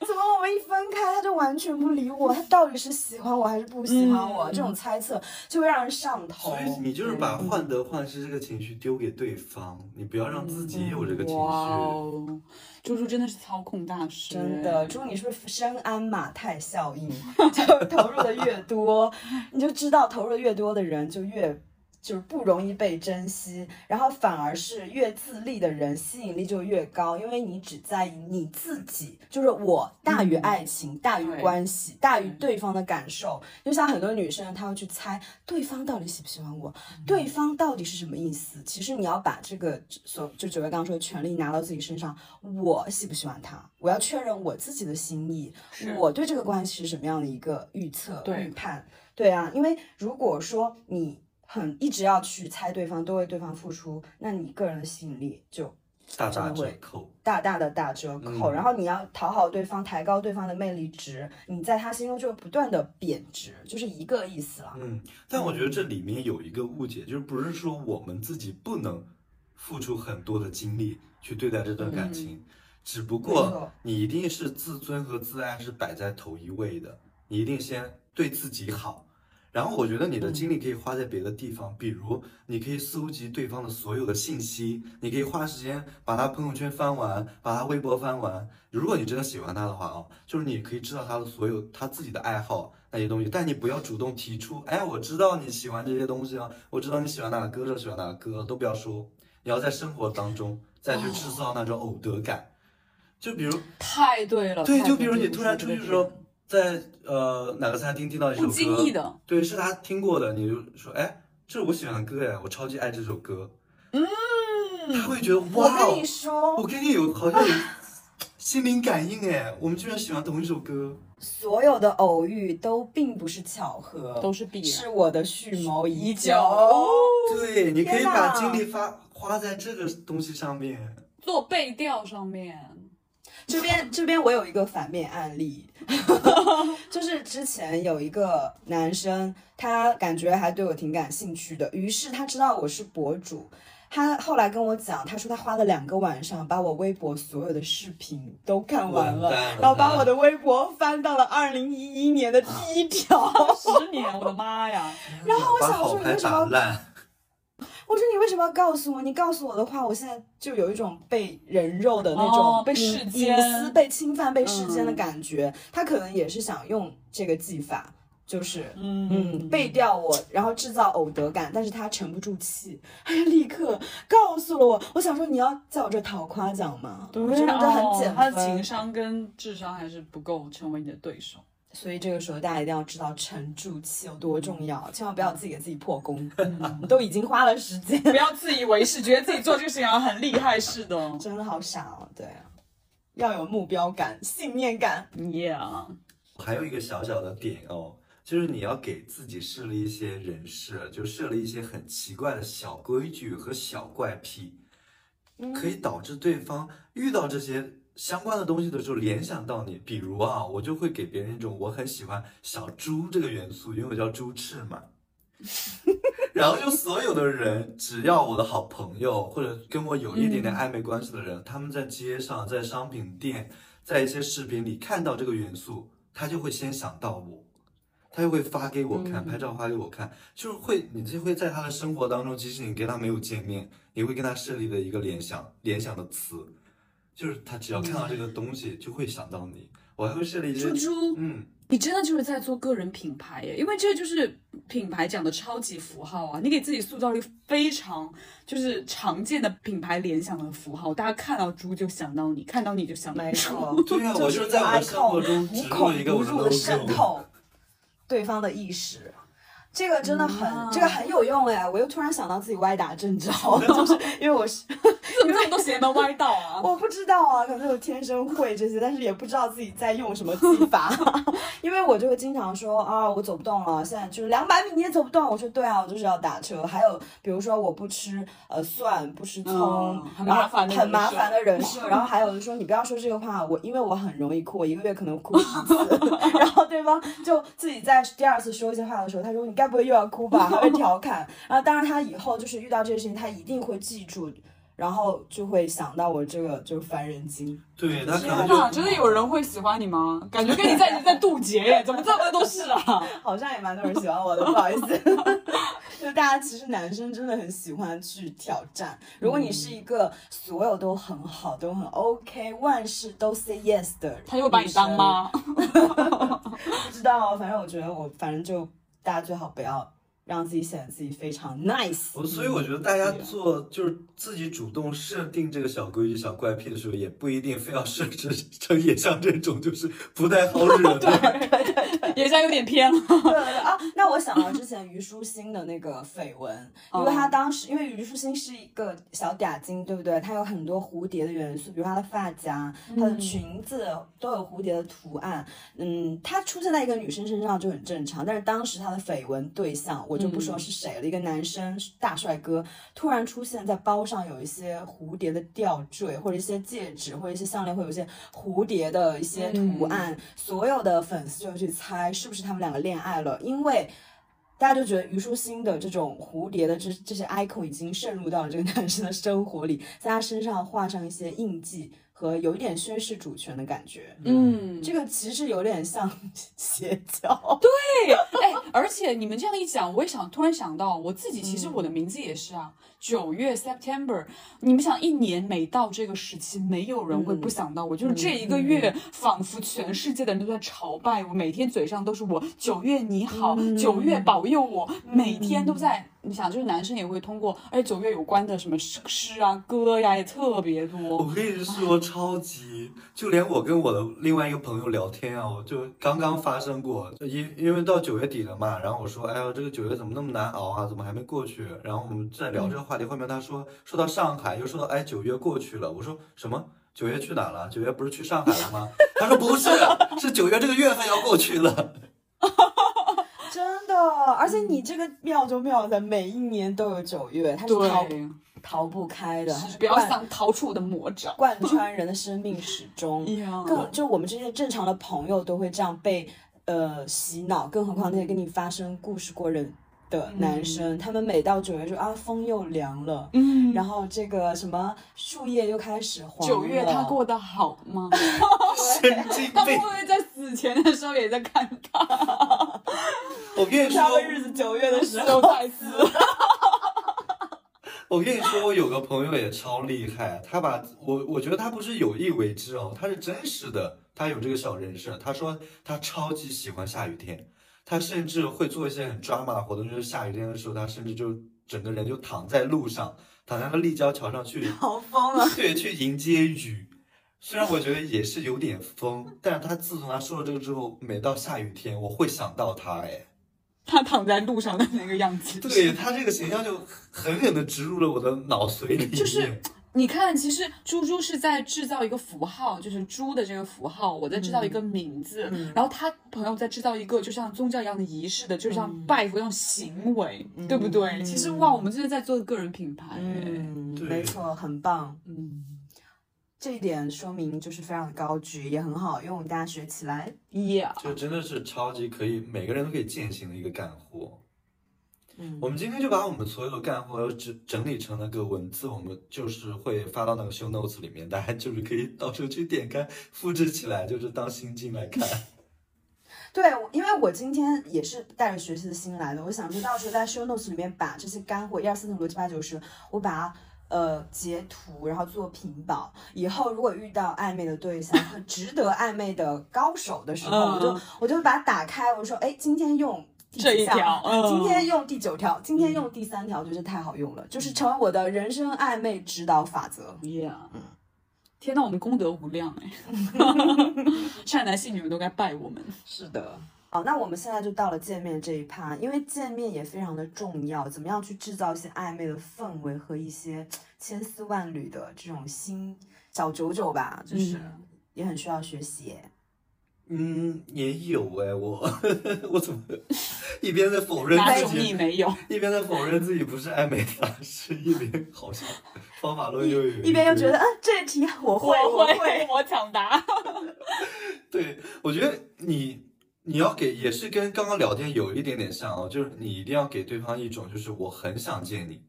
Speaker 3: 怎么我们一分开，他就完全不理我？他到底是喜欢我还是不喜欢我？
Speaker 1: 嗯
Speaker 3: 这种猜测就会让人上头。
Speaker 2: 所以你就是把患得患失这个情绪丢给对方，你不要让自己有这个情
Speaker 1: 哇
Speaker 2: 绪。
Speaker 1: 哦，猪猪真的是操控大师，
Speaker 3: 真的，猪，你是不是深谙马太效应？就投入的越多，你就知道投入的越多的人就越就是不容易被珍惜，然后反而是越自立的人吸引力就越高，因为你只在意你自己，就是我大于爱情，大于关系，大于对方的感受。就像很多女生，她会去猜对方到底喜不喜欢我，对方到底是什么意思。其实你要把这个所就九月刚刚说的权利拿到自己身上，我喜不喜欢他，我要确认我自己的心意，我对这个关系是什么样的一个预测、
Speaker 1: 对
Speaker 3: 预判。对啊，因为如果说你很一直要去猜对方，都为对方付出，那你个人的吸引力就
Speaker 2: 大打折扣。
Speaker 3: 大大的打折扣。
Speaker 2: 嗯
Speaker 3: 然后你要讨好对方，抬高对方的魅力值，你在他心中就会不断的贬值，就是一个意思了。
Speaker 2: 嗯，但我觉得这里面有一个误解，就是不是说我们自己不能付出很多的精力去对待这段感情，只不过你一定是自尊和自爱是摆在头一位的，你一定先对自己好。然后我觉得你的精力可以花在别的地方，比如你可以搜集对方的所有的信息，你可以花时间把他朋友圈翻完，把他微博翻完。如果你真的喜欢他的话啊，就是你可以知道他的所有他自己的爱好那些东西，但你不要主动提出，哎，我知道你喜欢这些东西啊，我知道你喜欢哪个歌手，喜欢哪个歌，都不要说，你要在生活当中再去制造那种偶得感。就比如，
Speaker 1: 太对了。
Speaker 2: 对，就比如你突然出去的时候，在呃哪个餐厅听到一首歌，
Speaker 1: 不经意的，
Speaker 2: 对，是他听过的，你就说，哎，这是我喜欢的歌哎，我超级爱这首歌。
Speaker 1: 嗯，
Speaker 2: 他会觉得哇
Speaker 3: 我
Speaker 2: 哇，
Speaker 3: 跟你说
Speaker 2: 我，跟你有好像有心灵感应哎，我们居然喜欢同一首歌。
Speaker 3: 所有的偶遇都并不是巧合，
Speaker 1: 都是必然。
Speaker 3: 是我的蓄谋已久。
Speaker 2: 对，你可以把精力发花在这个东西上面。
Speaker 1: 做背调上面，
Speaker 3: 这边这边我有一个反面案例，就是之前有一个男生，他感觉还对我挺感兴趣的，于是他知道我是博主。他后来跟我讲，他说他花了两个晚上把我微博所有的视频都看完了，
Speaker 2: 了
Speaker 3: 然后把我的微博翻到了二零一一年的第一条。
Speaker 1: 十年，我的妈呀！
Speaker 3: 然后我想说为什么
Speaker 2: 烂。
Speaker 3: 我说你为什么要告诉我？你告诉我的话，我现在就有一种被人肉的那
Speaker 1: 哦
Speaker 3: 种
Speaker 1: 被
Speaker 3: 隐
Speaker 1: 世间
Speaker 3: 隐私被侵犯、被世间的
Speaker 1: 嗯
Speaker 3: 感觉。他可能也是想用这个技法，就是
Speaker 1: 嗯
Speaker 3: 嗯背调我，然后制造偶得感，但是他沉不住气，他就立刻告诉了我。我想说你要在我这讨夸奖吗？
Speaker 1: 对
Speaker 3: 我觉得这很减
Speaker 1: 哦他的情。商跟智商还是不够成为你的对手。
Speaker 3: 所以这个时候大家一定要知道沉住气有多重要，千万不要自己给自己破功。
Speaker 1: 嗯
Speaker 3: 都已经花了时间，
Speaker 1: 不要自以为是，觉得自己做这个事情好像很厉害似的。
Speaker 3: 真的好傻哦。对啊，要有目标感、信念感。
Speaker 1: Yeah，
Speaker 2: 还有一个小小的点哦，就是你要给自己设立一些人设，就设立一些很奇怪的小规矩和小怪癖，可以导致对方遇到这些相关的东西的时候联想到你。比如啊，我就会给别人一种我很喜欢小猪这个元素，因为我叫猪翅嘛。然后就所有的人，只要我的好朋友或者跟我有一点点暧昧关系的人，他们在街上、在商品店、在一些视频里看到这个元素，他就会先想到我，他就会发给我看，
Speaker 1: 嗯
Speaker 2: 拍照发给我看，就是会，你就会在他的生活当中，即使你跟他没有见面，你会跟他设立的一个联想联想的词，就是他只要看到这个东西，就会想到你。我还会设立一些
Speaker 1: 猪，猪，
Speaker 2: 嗯，
Speaker 1: 你真的就是在做个人品牌耶，因为这就是品牌讲的超级符号啊，你给自己塑造了一个非常就是常见的品牌联想的符号，大家看到猪就想到你，看到你就想到猪。
Speaker 3: 没错，
Speaker 2: 对啊，我
Speaker 3: 就是
Speaker 2: 就是在我的生活中植入
Speaker 3: 无孔
Speaker 2: 一个我的
Speaker 3: 不入的渗。透对方的意识。这个真的很，
Speaker 1: 啊
Speaker 3: 这个很有用哎！我又突然想到自己歪打正着，就是 因为我是
Speaker 1: 你 怎么这么多邪门歪道啊？
Speaker 3: 我不知道啊，可能我天生会这些，但是也不知道自己在用什么技法。因为我就会经常说啊，我走不动了，现在就是两百米你也走不动。我说对啊，我就是要打车。还有比如说我不吃呃蒜，不吃葱，
Speaker 1: 嗯很麻烦的
Speaker 3: 很麻
Speaker 1: 人设
Speaker 3: 烦的人设。然后还有就说你不要说这个话，我因为我很容易哭，我一个月可能哭十次。然后对方就自己在第二次说一些话的时候，他说你该不会又要哭吧？还会调侃。然后当然他以后就是遇到这些事情，他一定会记住。然后就会想到我这个就是烦人精，
Speaker 2: 对他可
Speaker 1: 天
Speaker 2: 能，就
Speaker 1: 真的有人会喜欢你吗？感觉跟你在一起在渡劫耶，怎么这么多事啊？
Speaker 3: 好像也蛮多人喜欢我的，不好意思。就大家其实男生真的很喜欢去挑战。如果你是一个所有都很好、都很 OK、万事都 say yes 的人，
Speaker 1: 他又把你当妈？
Speaker 3: 不知道，反正我觉得我反正就大家最好不要让自己显得自己非常 nice。
Speaker 2: 我所以我觉得大家做就是自己主动设定这个小规矩、小怪癖的时候，也不一定非要设置成也像这种就是不太好惹的。
Speaker 1: 也像有点偏了。
Speaker 3: 对对对啊，那我想到之前虞书欣的那个绯闻，因为她当时因为虞书欣是一个小嗲精，对不对？她有很多蝴蝶的元素，比如她的发夹、她的裙子都有蝴蝶的图案。嗯，她出现在一个女生身上就很正常，但是当时她的绯闻对象，我就不说是谁了，一个男生大帅哥突然出现在包上有一些蝴蝶的吊坠，或者一些戒指，或者一些项链，会有一些蝴蝶的一些图案，所有的粉丝就会去猜是不是他们两个恋爱了，因为。大家就觉得虞书欣的这种蝴蝶的这这些 icon 已经渗入到了这个男生的生活里，在他身上画上一些印记和有一点宣示主权的感觉。
Speaker 1: 嗯，
Speaker 3: 这个其实有点像 邪教。
Speaker 1: 对，哎，而且你们这样一讲，我也想突然想到，我自己其
Speaker 3: 嗯
Speaker 1: 实我的名字也是啊，九月 September。你们想，一年每到这个时期，没有人会不想到我，就是这一个月，仿佛全世界的人都在朝拜我，每天嘴上都是我九月你好，九月保佑我，每天都在。你想，就是男生也会通过，而且九月有关的什么诗诗啊、歌呀也特别多。
Speaker 2: 我跟你说，超级，就连我跟我的另外一个朋友聊天啊，我就刚刚发生过，因因为到九月底了嘛，然后我说，哎呀，这个九月怎么那么难熬啊？怎么还没过去？然后我们在聊这个话题，后面他说说到上海，又说到哎九月过去了，我说什么？九月去哪了？九月不是去上海了吗？他说不是，是九月这个月份要过去了。
Speaker 3: 真的，而且你这个妙就妙在每一年都有九月，它是逃不开的，它是
Speaker 1: 不要想逃出我的魔掌。
Speaker 3: 贯穿人的生命始终。更就我们这些正常的朋友都会这样被呃洗脑，更何况那些跟你发生故事过人的男生，他们每到九月说啊风又凉了，
Speaker 1: 嗯，
Speaker 3: 然后这个什么树叶又开始黄了。
Speaker 1: 九月他过得好吗？
Speaker 2: 神经病
Speaker 1: 他会不！会在死前的时候也在看他？
Speaker 2: 我跟你说
Speaker 3: 日子九月的时候，
Speaker 1: 在死。
Speaker 2: 我跟你说，我有个朋友也超厉害，他把我，我觉得他不是有意为之哦，他是真实的，他有这个小人设。他说他超级喜欢下雨天，他甚至会做一些很抓马的活动，就是下雨天的时候，他甚至就整个人就躺在路上，躺在那立交桥上去，
Speaker 3: 好疯啊！
Speaker 2: 对，去迎接雨。虽然我觉得也是有点疯，但是他自从他说了这个之后，每到下雨天，我会想到他，哎。
Speaker 1: 他躺在路上的那个样子，
Speaker 2: 对他这个形象就狠狠的植入了我的脑髓里。
Speaker 1: 就是你看，其实猪猪是在制造一个符号，就是猪的这个符号，我在制造一个名字，然后他朋友在制造一个就像宗教一样的仪式的，就像拜佛一样行为，对不对？其实哇，我们真的在做个人品牌，
Speaker 3: 嗯，没错，很棒。
Speaker 1: 嗯
Speaker 3: 这一点说明就是非常的高举，也很好用，大家学起来。
Speaker 1: ，Yeah，
Speaker 2: 就真的是超级可以，每个人都可以践行的一个干货。
Speaker 3: 嗯
Speaker 2: 我们今天就把我们所有的干货整整理成那个文字，我们就是会发到那个 show notes 里面，大家就是可以到时候去点开复制起来，就是当心经来看。
Speaker 3: 对，因为我今天也是带着学习的心来的，我想说到时候在 show notes 里面把这些干货一二三四五六七八九十，我把它呃截图，然后做屏保。以后如果遇到暧昧的对象和值得暧昧的高手的时候，我就
Speaker 1: 嗯
Speaker 3: 我就把它打开，我说哎，今天用。第
Speaker 1: 这一条嗯
Speaker 3: 今天用第九条，今天用第三条，就是太好用了，就是成为我的人生暧昧指导法则。
Speaker 1: Yeah，天呐，我们功德无量哎，善男信女们都该拜我们。
Speaker 3: 是的，好，那我们现在就到了见面这一趴，因为见面也非常的重要，怎么样去制造一些暧昧的氛围和一些千丝万缕的这种心小九九吧，就是
Speaker 1: 嗯
Speaker 3: 也很需要学习。
Speaker 2: 嗯，也有哎，我 我怎么一边在否认自己，
Speaker 1: 没有？
Speaker 2: 一边在否认自己不是爱美大师，一边好像方法论又有
Speaker 3: 一边又觉
Speaker 2: 得。
Speaker 3: 得，嗯，这题我会，
Speaker 1: 我
Speaker 3: 我会。
Speaker 1: 我抢答。
Speaker 2: 对，我觉得你你要给也是跟刚刚聊天有一点点像哦，就是你一定要给对方一种就是我很想见你，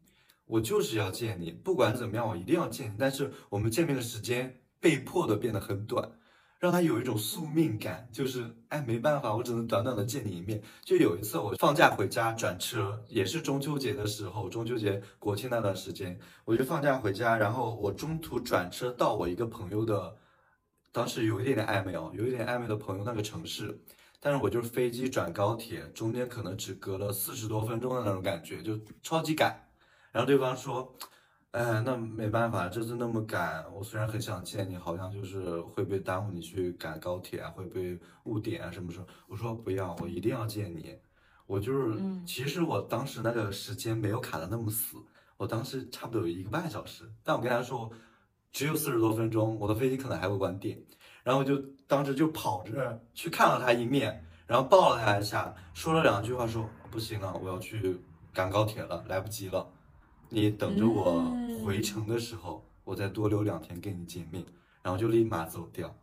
Speaker 2: 我就是要见你，不管怎么样我一定要见你，但是我们见面的时间被迫的变得很短。让他有一种宿命感，就是哎没办法，我只能短短的见你一面。就有一次我放假回家转车，也是中秋节的时候，中秋节国庆那段时间，我就放假回家，然后我中途转车到我一个朋友的，当时有一点点暧昧哦，有一点暧昧的朋友那个城市，但是我就是飞机转高铁，中间可能只隔了四十多分钟的那种感觉，就超级赶。然后对方说，哎，那没办法，这次那么赶，我虽然很想见你，好像就是会被耽误你去赶高铁啊，会被误点啊什么什么？我说不要，我一定要见你。我就是，
Speaker 3: 嗯
Speaker 2: 其实我当时那个时间没有卡的那么死，我当时差不多有一个半小时，但我跟他说只有四十多分钟，我的飞机可能还会晚点，然后我就当时就跑着去看了他一面，然后抱了他一下，说了两句话说，不行了，我要去赶高铁了，来不及了，你等着我
Speaker 1: 嗯
Speaker 2: 回程的时候，我再多留两天跟你见面，然后就立马走掉。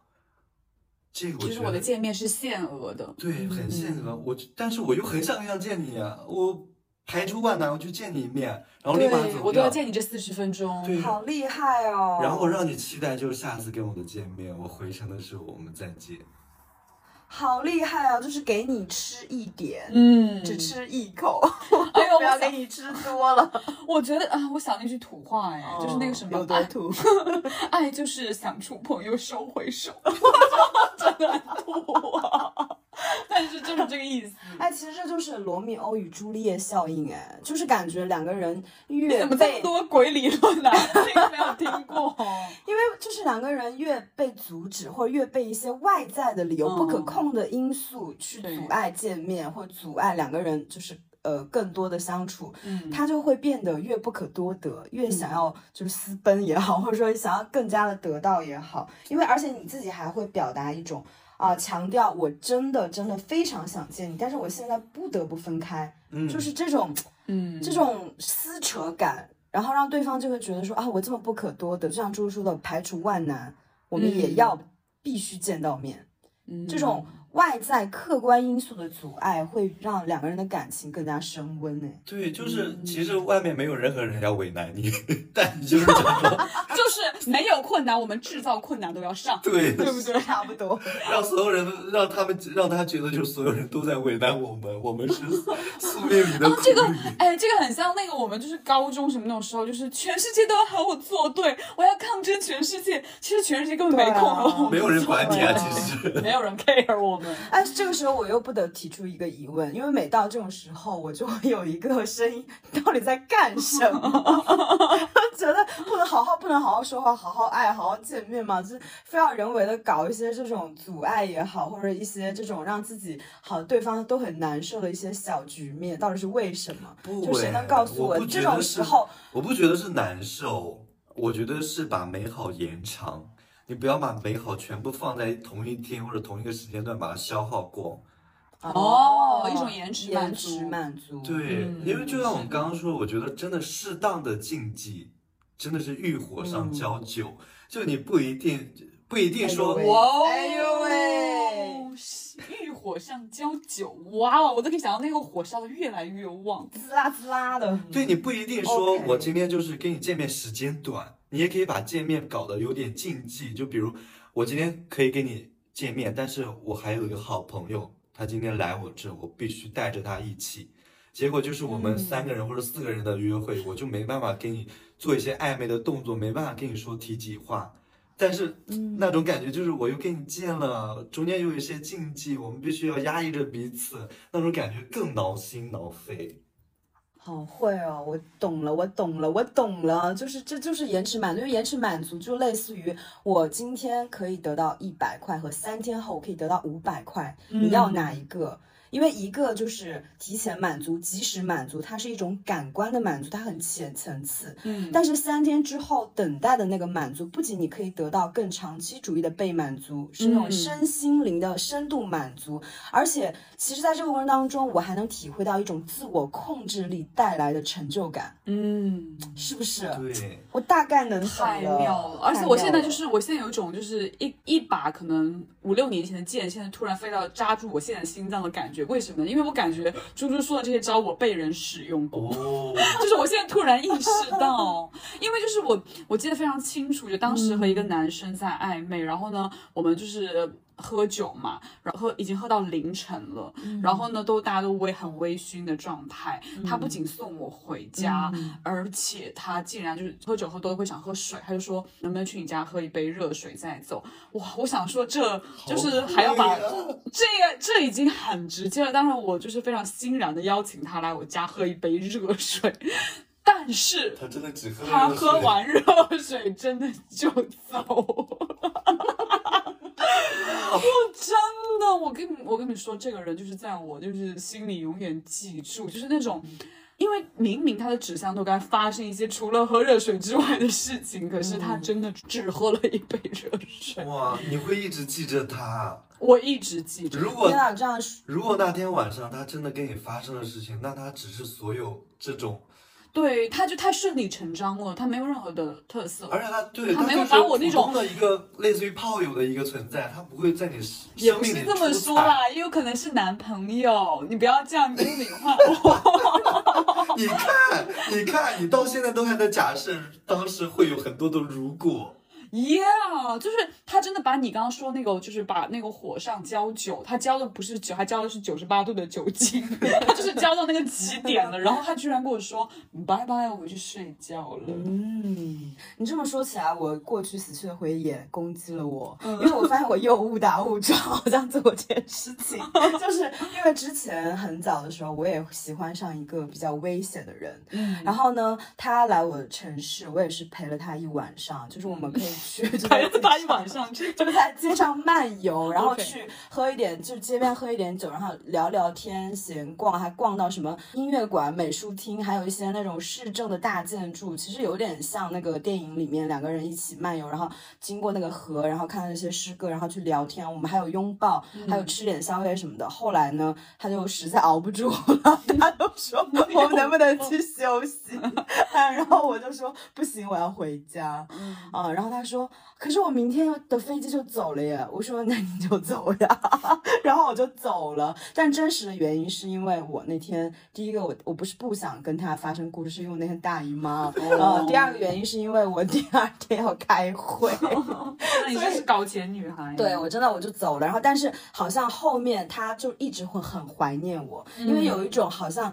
Speaker 2: 这个我
Speaker 1: 就是我的见面是限额的。
Speaker 2: 对，很限
Speaker 1: 嗯
Speaker 2: 额。我但是我又很想很想见你啊，我排除万难我去见你一面，然后立马走
Speaker 1: 对，
Speaker 2: 掉。
Speaker 1: 我都要见你这四十分钟。
Speaker 2: 对
Speaker 3: 好厉害哦！
Speaker 2: 然后让你期待，就是下次跟我的见面，我回程的时候我们再见。
Speaker 3: 好厉害哦，就是给你吃一点，
Speaker 1: 嗯，
Speaker 3: 只吃一口，
Speaker 1: 哎呦，
Speaker 3: 不要给你吃多了。
Speaker 1: 我觉得啊，我想那句土话哎，就是那个什么爱
Speaker 3: 有多土？
Speaker 1: 爱就是想触碰又收回手，真的很土啊。但是就是这个意思。
Speaker 3: 哎，其实这就是罗密欧与朱丽叶效应，哎，就是感觉两个人
Speaker 1: 你
Speaker 3: 越
Speaker 1: 怎么这么
Speaker 3: 被，
Speaker 1: 多鬼理论呢、啊？这个没有听过。
Speaker 3: 因为就是两个人越被阻止，或者越被一些外在的理由、
Speaker 1: 嗯
Speaker 3: 不可控的因素去阻碍见面，或阻碍两个人就是呃更多的相处，
Speaker 1: 嗯，
Speaker 3: 他就会变得越不可多得，越想要就是私奔也好，或者说想要更加的得到也好，因为而且你自己还会表达一种啊、强调我真的真的非常想见你，但是我现在不得不分开，
Speaker 2: 嗯，
Speaker 3: 就是这种
Speaker 1: 嗯，
Speaker 3: 这种撕扯感，然后让对方就会觉得说啊，我这么不可多得，就像朱说的，排除万难，我们也
Speaker 1: 嗯
Speaker 3: 要必须见到面。
Speaker 1: 嗯。
Speaker 3: 这种外在客观因素的阻碍，会让两个人的感情更加升温呢。
Speaker 2: 对，就是
Speaker 1: 嗯
Speaker 2: 其实外面没有任何人要为难你，但你就是这种，
Speaker 1: 就是没有困难，我们制造困难都要上。
Speaker 2: 对，
Speaker 1: 对不对？
Speaker 3: 差不多。
Speaker 2: 让所有人都让他们让他觉得就是所有人都在为难我们，我们是宿命里的苦
Speaker 1: 这个
Speaker 2: 力。
Speaker 1: 哎，这个很像那个我们就是高中什么那种时候，就是全世界都要和我作对，我要抗争全世界。其实全世界根本没空和我们
Speaker 2: 没有人管你啊，其实。
Speaker 1: 没有人 care 我们。
Speaker 3: 哎，这个时候我又不得提出一个疑问，因为每到这种时候，我就会有一个声音：到底在干什么？觉得不能好好不能好好说话，好好爱，好好见面嘛，就是非要人为的搞一些这种阻碍也好，或者一些这种让自己好对方都很难受的一些小局面，到底是为什么？
Speaker 2: 不
Speaker 3: 就谁
Speaker 2: 哎
Speaker 3: 能告诉
Speaker 2: 我不
Speaker 3: 这种时候，
Speaker 2: 我不觉得是难受，我觉得是把美好延长。你不要把美好全部放在同一天或者同一个时间段把它消耗光。
Speaker 1: 哦一种延迟满足
Speaker 3: 延迟满足，
Speaker 2: 对，
Speaker 1: 嗯
Speaker 2: 因为就像我们刚刚说，我觉得真的适当的禁忌，真的是欲火上
Speaker 3: 嗯
Speaker 2: 浇酒。就你不一定不一定说，
Speaker 1: 哇哦！
Speaker 3: 哎呦喂！
Speaker 1: 欲火上浇酒，哇哦！我都可以想到那个火烧的越来越旺。
Speaker 3: 滋啦滋啦的。
Speaker 2: 对你不一定说我今天就是跟你见面时间短，你也可以把见面搞得有点禁忌。就比如我今天可以跟你见面，但是我还有一个好朋友，他今天来我这，我必须带着他一起。结果就是我们
Speaker 1: 嗯
Speaker 2: 三个人或者四个人的约会，我就没办法跟你做一些暧昧的动作，没办法跟你说体己话。但是
Speaker 3: 嗯
Speaker 2: 那种感觉就是我又跟你见了，中间又有一些禁忌，我们必须要压抑着彼此，那种感觉更挠心挠肺。
Speaker 3: 好会哦，我懂了，我懂了，我懂了，就是这就是延迟满足，因为延迟满足就类似于我今天可以得到一百块和三天后我可以得到五百块，你要哪一个？因为一个就是提前满足、及时满足，它是一种感官的满足，它很浅层次。
Speaker 1: 嗯，
Speaker 3: 但是三天之后等待的那个满足，不仅你可以得到更长期主义的被满足，是那种
Speaker 1: 嗯。
Speaker 3: 身心灵的深度满足，而且其实在这个过程当中，我还能体会到一种自我控制力带来的成就感，
Speaker 1: 嗯，
Speaker 3: 是不是？
Speaker 2: 对，
Speaker 3: 我大概能懂
Speaker 1: 太妙了！而且我现在就是，我现在有一种就是一一把可能五六年前的剑，现在突然飞到扎住我现在心脏的感觉。为什么呢？因为我感觉猪猪说的这些招我被人使用过。
Speaker 2: 哦，
Speaker 1: 就是我现在突然意识到，因为就是我我记得非常清楚，就当时和一个男生在暧昧，然后呢，我们就是喝酒嘛，然后已经喝到凌晨了，然后呢，都大家都微很微醺的状态。他不仅送我回家，而且他竟然就是喝酒喝多了会想喝水，他就说能不能去你家喝一杯热水再走。哇，我想说这就是还要把
Speaker 2: 啊
Speaker 1: 这个这已经很直接了。当然，我就是非常欣然的邀请他来我家喝一杯热水，但是
Speaker 2: 他真的只喝
Speaker 1: 他喝完热水真的就走。我真的，我跟你我跟你说，这个人就是在我就是心里永远记住，就是那种。因为明明他的纸箱都该发生一些除了喝热水之外的事情，可是他真的只喝了一杯热水。
Speaker 2: 哇，你会一直记着他。
Speaker 1: 我一直记着，
Speaker 2: 如果
Speaker 3: 天哪，这样
Speaker 2: 如果那天晚上他真的跟你发生了事情，那他只是所有这种，
Speaker 1: 对他就太顺理成章了，他没有任何的特色。
Speaker 2: 而且他对
Speaker 1: 他没有
Speaker 2: 就是
Speaker 1: 把我那种
Speaker 2: 的一个类似于炮友的一个存在，他不会在你
Speaker 1: 也不
Speaker 2: 生命里
Speaker 1: 是这么。说啦，也有可能是男朋友，你不要这样污名化我。
Speaker 2: 你看，你看，你到现在都还在假设当时会有很多的如果。
Speaker 1: Yeah，就是他真的把你刚刚说那个，就是把那个火上浇酒，他浇的不是酒，他浇的是九十八度的酒精，他 就是浇到那个极点了，然后他居然跟我说拜拜，我回去睡觉了。
Speaker 3: 嗯，你这么说起来，我过去死去的回忆也攻击了我，
Speaker 1: 嗯。
Speaker 3: 因为我发现我又误打误撞，好像做过这件事情，就是因为之前很早的时候，我也喜欢上一个比较危险的人，
Speaker 1: 嗯，
Speaker 3: 然后呢，他来我的城市，我也是陪了他一晚上，就是我们可以去，就
Speaker 1: 陪
Speaker 3: 在
Speaker 1: 了他一晚上去。
Speaker 3: 就在街上漫游，然后去喝一点，就是街边喝一点酒，然后聊聊天、闲逛，还逛到什么音乐馆、美术厅，还有一些那种市政的大建筑，其实有点像那个电影里面两个人一起漫游，然后经过那个河，然后看到那些诗歌，然后去聊天，我们还有拥抱，还有吃点宵夜什么的。后来呢，他就实在熬不住了，他就说 我们能不能去休息？啊然后我就说不行，我要回家。啊，然后他说，可是我明天的飞机就走了耶。我说那你就走呀，然后我就走了。但真实的原因是因为我那天第一个我我不是不想跟他发生故事，是因为我那天大姨妈。呃，第二个原因是因为我第二天要开会。
Speaker 1: 那你真是搞钱女孩。
Speaker 3: 对我真的我就走了，然后但是好像后面他就一直会很怀念我，因为有一种好像。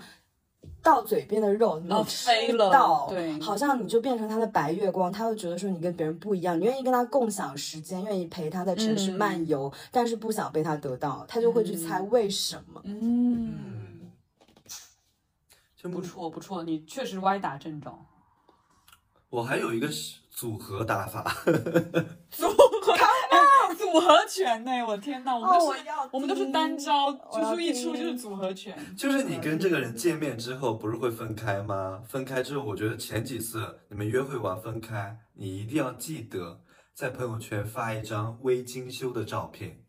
Speaker 3: 到嘴边的肉没有
Speaker 1: 哦
Speaker 3: 吃
Speaker 1: 飞了
Speaker 3: 到，
Speaker 1: 对。
Speaker 3: 好像你就变成他的白月光，他会觉得说你跟别人不一样，你愿意跟他共享时间，愿意陪他在城市
Speaker 1: 嗯。
Speaker 3: 漫游，但是不想被他得到，他就会去猜为什么。
Speaker 1: 嗯，
Speaker 2: 嗯，真
Speaker 1: 不错不错，你确实歪打正着。
Speaker 2: 我还有一个组合打法，
Speaker 1: 组合，哎组合拳呢？我天呐，我们都是、
Speaker 3: 哦我要
Speaker 1: 我们都是单招，
Speaker 3: 我要
Speaker 1: 猪猪一出就是组合拳。
Speaker 2: 就是你跟这个人见面之后，不是会分开吗？分开之后，我觉得前几次你们约会完分开，你一定要记得在朋友圈发一张微精修的照片，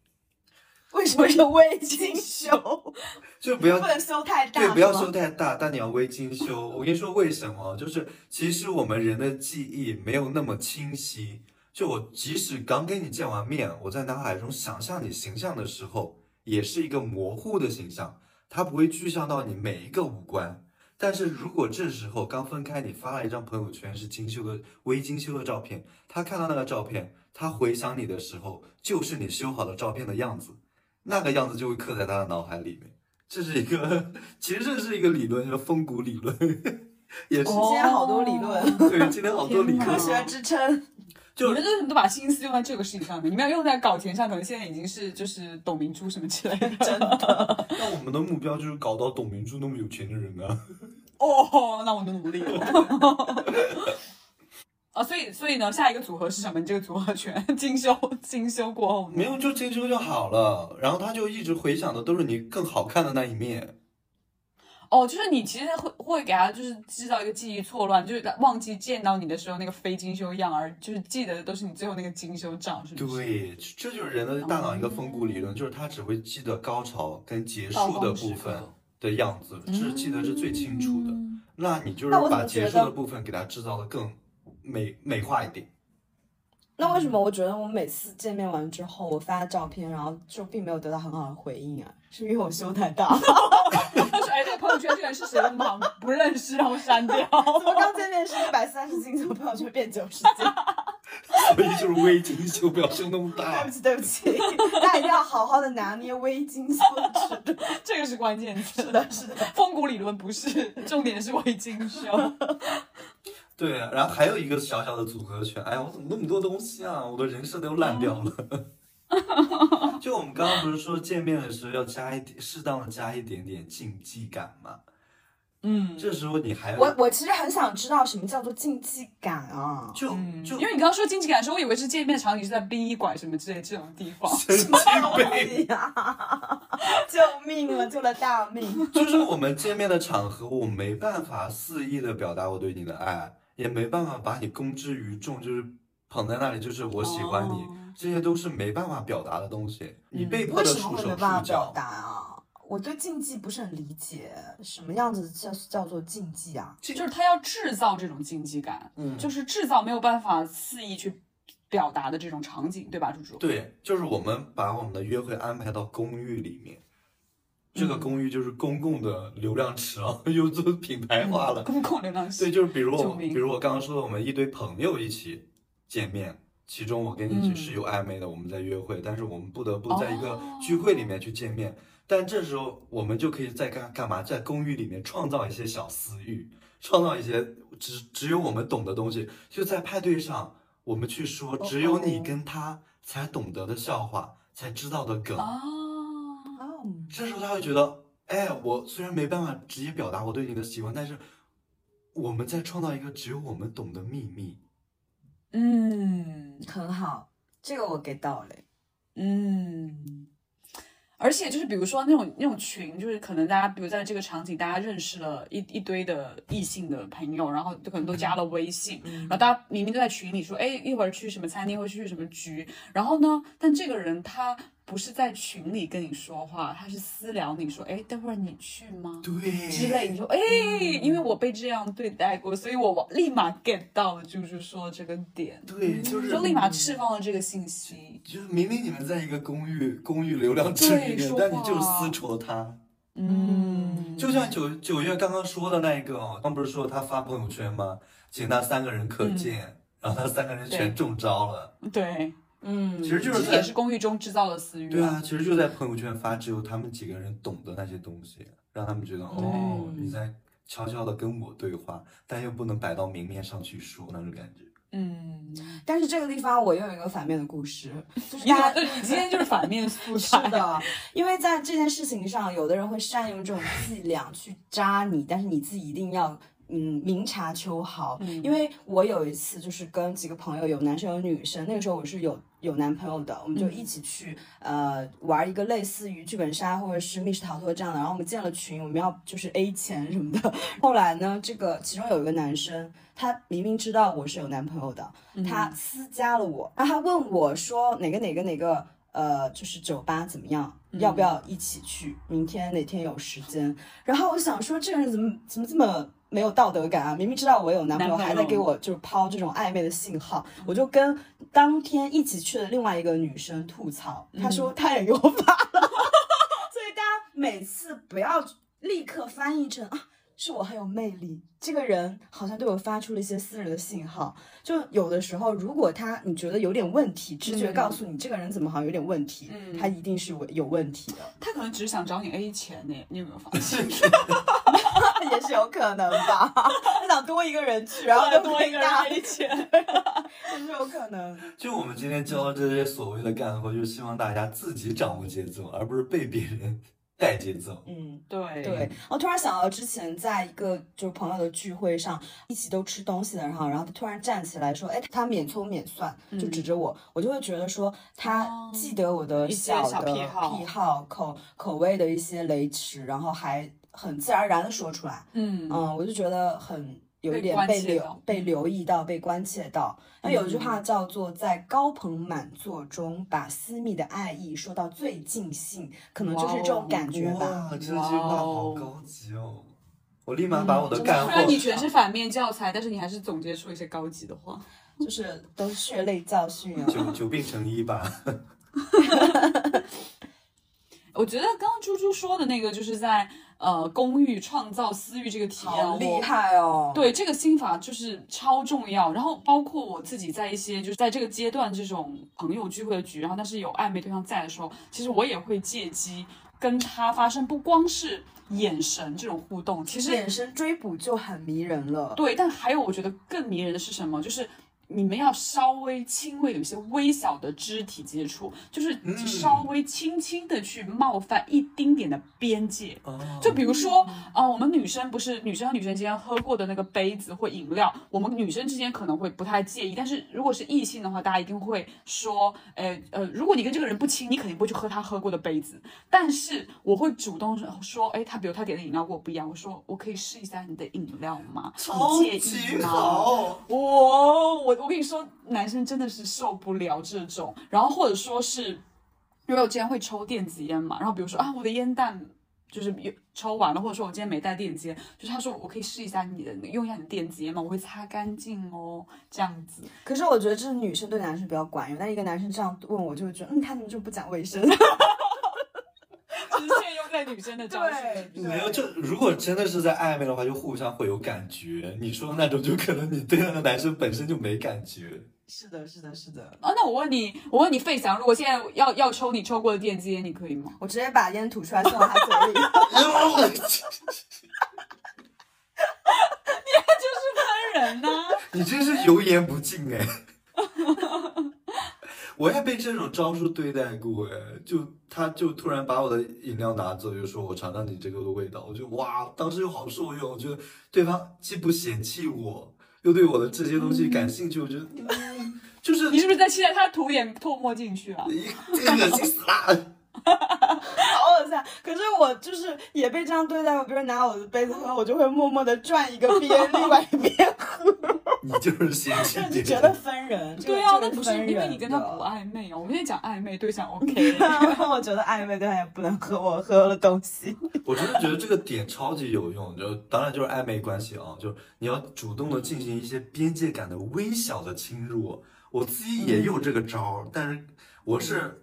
Speaker 3: 为什么是微精修？
Speaker 2: 就不要
Speaker 3: 不能修太大，
Speaker 2: 对，不要修太大，但你要微精修。我跟你说为什么？就是其实我们人的记忆没有那么清晰。就我即使刚跟你见完面，我在脑海中想象你形象的时候，也是一个模糊的形象，它不会具象到你每一个五官。但是如果这时候刚分开，你发了一张朋友圈是精修的微精修的照片，他看到那个照片，他回想你的时候，就是你修好的照片的样子，那个样子就会刻在他的脑海里面。这是一个，其实这是一个理论，叫风骨理论，也是、
Speaker 3: 今天好多理论，
Speaker 2: 对，今天好多理论
Speaker 3: 科，学支撑。
Speaker 2: 就
Speaker 1: 你们为什么都把心思用在这个事情上面？你们要用在搞钱上，可能现在已经是就是董明珠什么之类的。真的。
Speaker 2: 那我们的目标就是搞到董明珠那么有钱的人啊。
Speaker 1: 哦，那我就努力了。啊，所以所以呢，下一个组合是什么？你这个组合拳精修精修过后
Speaker 2: 没有就精修就好了，然后他就一直回想的都是你更好看的那一面。
Speaker 1: 哦，就是你其实会会给他就是制造一个记忆错乱，就是忘记见到你的时候那个非精修样，而就是记得的都是你最后那个精修照，是不是？
Speaker 2: 对，这就是人的大脑一个风骨理论，就是他只会记得高潮跟结束的部分的样子，是记得是最清楚的。
Speaker 1: 嗯
Speaker 2: 那你就是把结束的部分给他制造的更美美化一点。
Speaker 3: 那为什么我觉得我每次见面完之后，我发照片，然后就并没有得到很好的回应啊？是因为我修太大？
Speaker 1: 他说：“哎，这个朋友圈这个人是谁？我们好像不认识，然后删掉。
Speaker 3: 怎么刚见面是一百三十斤，怎么朋友圈变九十斤？
Speaker 2: 所以就是微精修，不要修那么大对
Speaker 3: 不。起，对不起，大家一定要好好的拿捏微精修的尺度。
Speaker 1: 这个是关键词。
Speaker 3: 是的，是的。
Speaker 1: 风骨理论不是重点，是微精修。
Speaker 2: 对，啊然后还有一个小小的组合拳，哎呀，我怎么那么多东西啊？我的人设都烂掉了。就我们刚刚不是说见面的时候要加一点，适当的加一点点禁忌感嘛？
Speaker 1: 嗯，
Speaker 2: 这时候你还
Speaker 3: 我我其实很想知道什么叫做禁忌感啊？
Speaker 2: 就
Speaker 1: 嗯
Speaker 2: 就
Speaker 1: 因为你刚刚说禁忌感的时候，我以为是见面场景是在殡仪馆什么之类这种地方。
Speaker 2: 神经病。
Speaker 3: 呀！救命啊，救了大命！
Speaker 2: 就是我们见面的场合，我没办法肆意的表达我对你的爱，也没办法把你公之于众，就是捧在那里，就是我喜欢你，
Speaker 1: 哦
Speaker 2: 这些都是没办法表达的东西。你被迫
Speaker 3: 为
Speaker 2: 的束手
Speaker 3: 什么会没办法
Speaker 2: 束脚，
Speaker 3: 表达啊？我对竞技不是很理解，什么样子叫叫做竞技啊？
Speaker 1: 就是他要制造这种禁忌感，
Speaker 2: 嗯
Speaker 1: 就是制造没有办法肆意去表达的这种场景，对吧，猪猪？
Speaker 2: 对，就是我们把我们的约会安排到公寓里面。这
Speaker 3: 嗯
Speaker 2: 个公寓就是公共的流量池啊，又做品牌化了。
Speaker 1: 公共流量
Speaker 2: 池
Speaker 1: 对，
Speaker 2: 就是比如我，比如我刚刚说的，我们一堆朋友一起见面，其中我跟你一起
Speaker 1: 嗯
Speaker 2: 是有暧昧的，我们在约会，但是我们不得不在一个
Speaker 1: 哦
Speaker 2: 聚会里面去见面。但这时候我们就可以在干干嘛？在公寓里面创造一些小私欲，创造一些只只有我们懂的东西，就在派对上我们去说只有你跟他才懂得的笑话，才知道的梗。这时候他会觉得，哎，我虽然没办法直接表达我对你的喜欢，但是我们在创造一个只有我们懂的秘密。
Speaker 1: 嗯
Speaker 3: 很好，这个我给到了。
Speaker 1: 嗯。而且就是比如说那种那种群，就是可能大家比如在这个场景，大家认识了一一堆的异性的朋友，然后就可能都加了微信，然后大家明明都在群里说，哎，一会儿去什么餐厅，或去什么局，然后呢，但这个人他不是在群里跟你说话，他是私聊你说，哎，待会儿你去吗？
Speaker 2: 对，
Speaker 1: 之类，你说，哎，因为我被这样对待过，所以我立马 get 到了，就是说这个点，
Speaker 2: 对，就是
Speaker 1: 就立马释放了这个信息。
Speaker 2: 就是明明你们在一个公寓公寓流量池里面，但你就
Speaker 1: 是
Speaker 2: 私戳他。
Speaker 1: 嗯，
Speaker 2: 就像九九月刚刚说的那一个哦，刚不是说他发朋友圈吗？请他三个人可见，然后他三个人全中招了。
Speaker 1: 对，
Speaker 3: 嗯，
Speaker 2: 其实就是
Speaker 1: 也是公寓中制造的私欲。
Speaker 2: 对啊，其实就在朋友圈发只有他们几个人懂的那些东西，让他们觉得哦，你在悄悄的跟我对话，但又不能摆到明面上去说那种感觉。
Speaker 1: 嗯，
Speaker 3: 但是这个地方我又有一个反面的故事，就是
Speaker 1: 你
Speaker 3: 大家
Speaker 1: 你今天就是反面素
Speaker 3: 是
Speaker 1: 材。
Speaker 3: 的，因为在这件事情上，有的人会善用这种伎俩去扎你，但是你自己一定要。嗯，明察秋毫。
Speaker 1: 嗯
Speaker 3: 因为我有一次就是跟几个朋友，有男生有女生，那个时候我是有有男朋友的，我们就一起去、呃玩一个类似于剧本杀或者是密室逃脱这样的，然后我们建了群，我们要就是 A 钱什么的。后来呢，这个其中有一个男生，他明明知道我是有男朋友的，他私加了我，然后他问我说哪个哪个哪个。呃，就是酒吧怎么样？要不要一起去？明天哪天有时间？然后我想说，这个人怎么怎么这么没有道德感啊？明明知道我有男朋友，还在给我就是抛这种暧昧的信号。我就跟当天一起去的另外一个女生吐槽，她说她也给我发了。所以大家每次不要立刻翻译成啊。是我很有魅力，这个人好像对我发出了一些私人的信号。就有的时候，如果他你觉得有点问题，直觉告诉你这个人怎么好像有点问题，
Speaker 1: 嗯
Speaker 3: 他一定是有有问题的，
Speaker 1: 他可能只是想找你 A 钱呢，你有没有发现？
Speaker 3: 也是有可能吧。他想多一个人去，然后就
Speaker 1: 多一个人
Speaker 3: 大
Speaker 1: A 钱。
Speaker 3: 也是有可能。
Speaker 2: 就我们今天教的这些所谓的干货，就是希望大家自己掌握节奏，而不是被别人带节奏。
Speaker 3: 嗯。
Speaker 1: 对
Speaker 3: 对，我突然想到之前在一个就是朋友的聚会上，一起都吃东西的，然后然后他突然站起来说：“哎，他免葱免蒜，就指着我，我就会觉得说他记得我的
Speaker 1: 一些
Speaker 3: 小的
Speaker 1: 小癖好
Speaker 3: 癖好口口味的一些雷池，然后还很自然而然的说出来，
Speaker 1: 嗯
Speaker 3: 嗯，我就觉得很有一点被留被留意到，被关切到。那有一句
Speaker 1: 嗯
Speaker 3: 话叫做“在高朋满座中，把私密的爱意说到最尽兴”，可能就是这种感觉吧。
Speaker 2: 哇，这句话好高级哦！我立马把我的
Speaker 3: 真的
Speaker 2: 干货，
Speaker 1: 虽然你全是反面教材，但是你还是总结出一些高级的话。
Speaker 3: 就是都是血泪教训啊。
Speaker 2: 久久病成医吧。
Speaker 1: 我觉得刚刚猪猪说的那个，就是在呃公寓创造私域这个体验，
Speaker 3: 好厉害哦！
Speaker 1: 对这个心法就是超重要，然后包括我自己在一些就是在这个阶段这种朋友聚会的局，然后但是有暧昧对象在的时候，其实我也会借机跟他发生不光是眼神这种互动，其实
Speaker 3: 眼神追捕就很迷人了。
Speaker 1: 对，但还有我觉得更迷人的是什么？就是你们要稍微轻微有一些微小的肢体接触，就是
Speaker 2: 嗯
Speaker 1: 稍微轻轻的去冒犯一丁点的边界。
Speaker 2: 哦
Speaker 1: 就比如说，啊、我们女生不是女生和女生之间喝过的那个杯子或饮料，我们女生之间可能会不太介意，但是如果是异性的话，大家一定会说，呃呃，如果你跟这个人不亲，你肯定不会去喝他喝过的杯子。但是我会主动说，哎，他比如他点的饮料跟我不一样，我说我可以试一下你的饮料吗？
Speaker 2: 超
Speaker 1: 你介意
Speaker 2: 级
Speaker 1: 吗？
Speaker 2: 好，
Speaker 1: 我我我跟你说，男生真的是受不了这种，然后或者说是，因为我之前会抽电子烟嘛，然后比如说啊，我的烟弹就是抽完了，或者说我今天没带电子烟，就是他说我可以试一下你的用一下你的电子烟吗？我会擦干净哦，这样子。
Speaker 3: 可是我觉得这是女生对男生比较管用，但一个男生这样问我，就会觉得，嗯，他怎么就不讲卫生？
Speaker 1: 在女生的招数。
Speaker 3: 对
Speaker 2: 没有，就如果真的是在暧昧的话，就互相会有感觉。你说的那种，就可能你对那个男生本身就没感觉。
Speaker 3: 是的，是的，是的。
Speaker 1: 哦，那我问你，我问你费翔，如果现在要要抽你抽过的电子烟，你可以吗？
Speaker 3: 我直接把烟吐出来送到他嘴里。
Speaker 1: 当然呢、
Speaker 2: 你真是油盐不进哎！我也被这种招数对待过哎，就他就突然把我的饮料拿走，就说我尝尝你这个的味道，我就哇，当时又好受用，我觉得对方既不嫌弃我，又对我的这些东西感兴趣，我觉得、嗯、就是
Speaker 1: 你是不是在期待他涂点唾沫进去啊？
Speaker 2: 这个恶心死了。
Speaker 3: 好恶心啊！可是我就是也被这样对待过，别人拿我的杯子喝，我就会默默的转一个边，另外一边喝，
Speaker 2: 你就是嫌弃
Speaker 3: 就
Speaker 2: 别
Speaker 3: 觉得。分人。这个
Speaker 1: 对啊，
Speaker 3: 这
Speaker 1: 那不是因为你跟他不暧昧哦。我们现在讲暧昧对象 OK，
Speaker 3: 我觉得暧昧对象也不能喝我喝的东西。
Speaker 2: 我真的觉得这个点超级有用，就当然就是暧昧关系啊，就你要主动的进行一些边界感的微小的侵入。我自己也有这个招儿，但是我是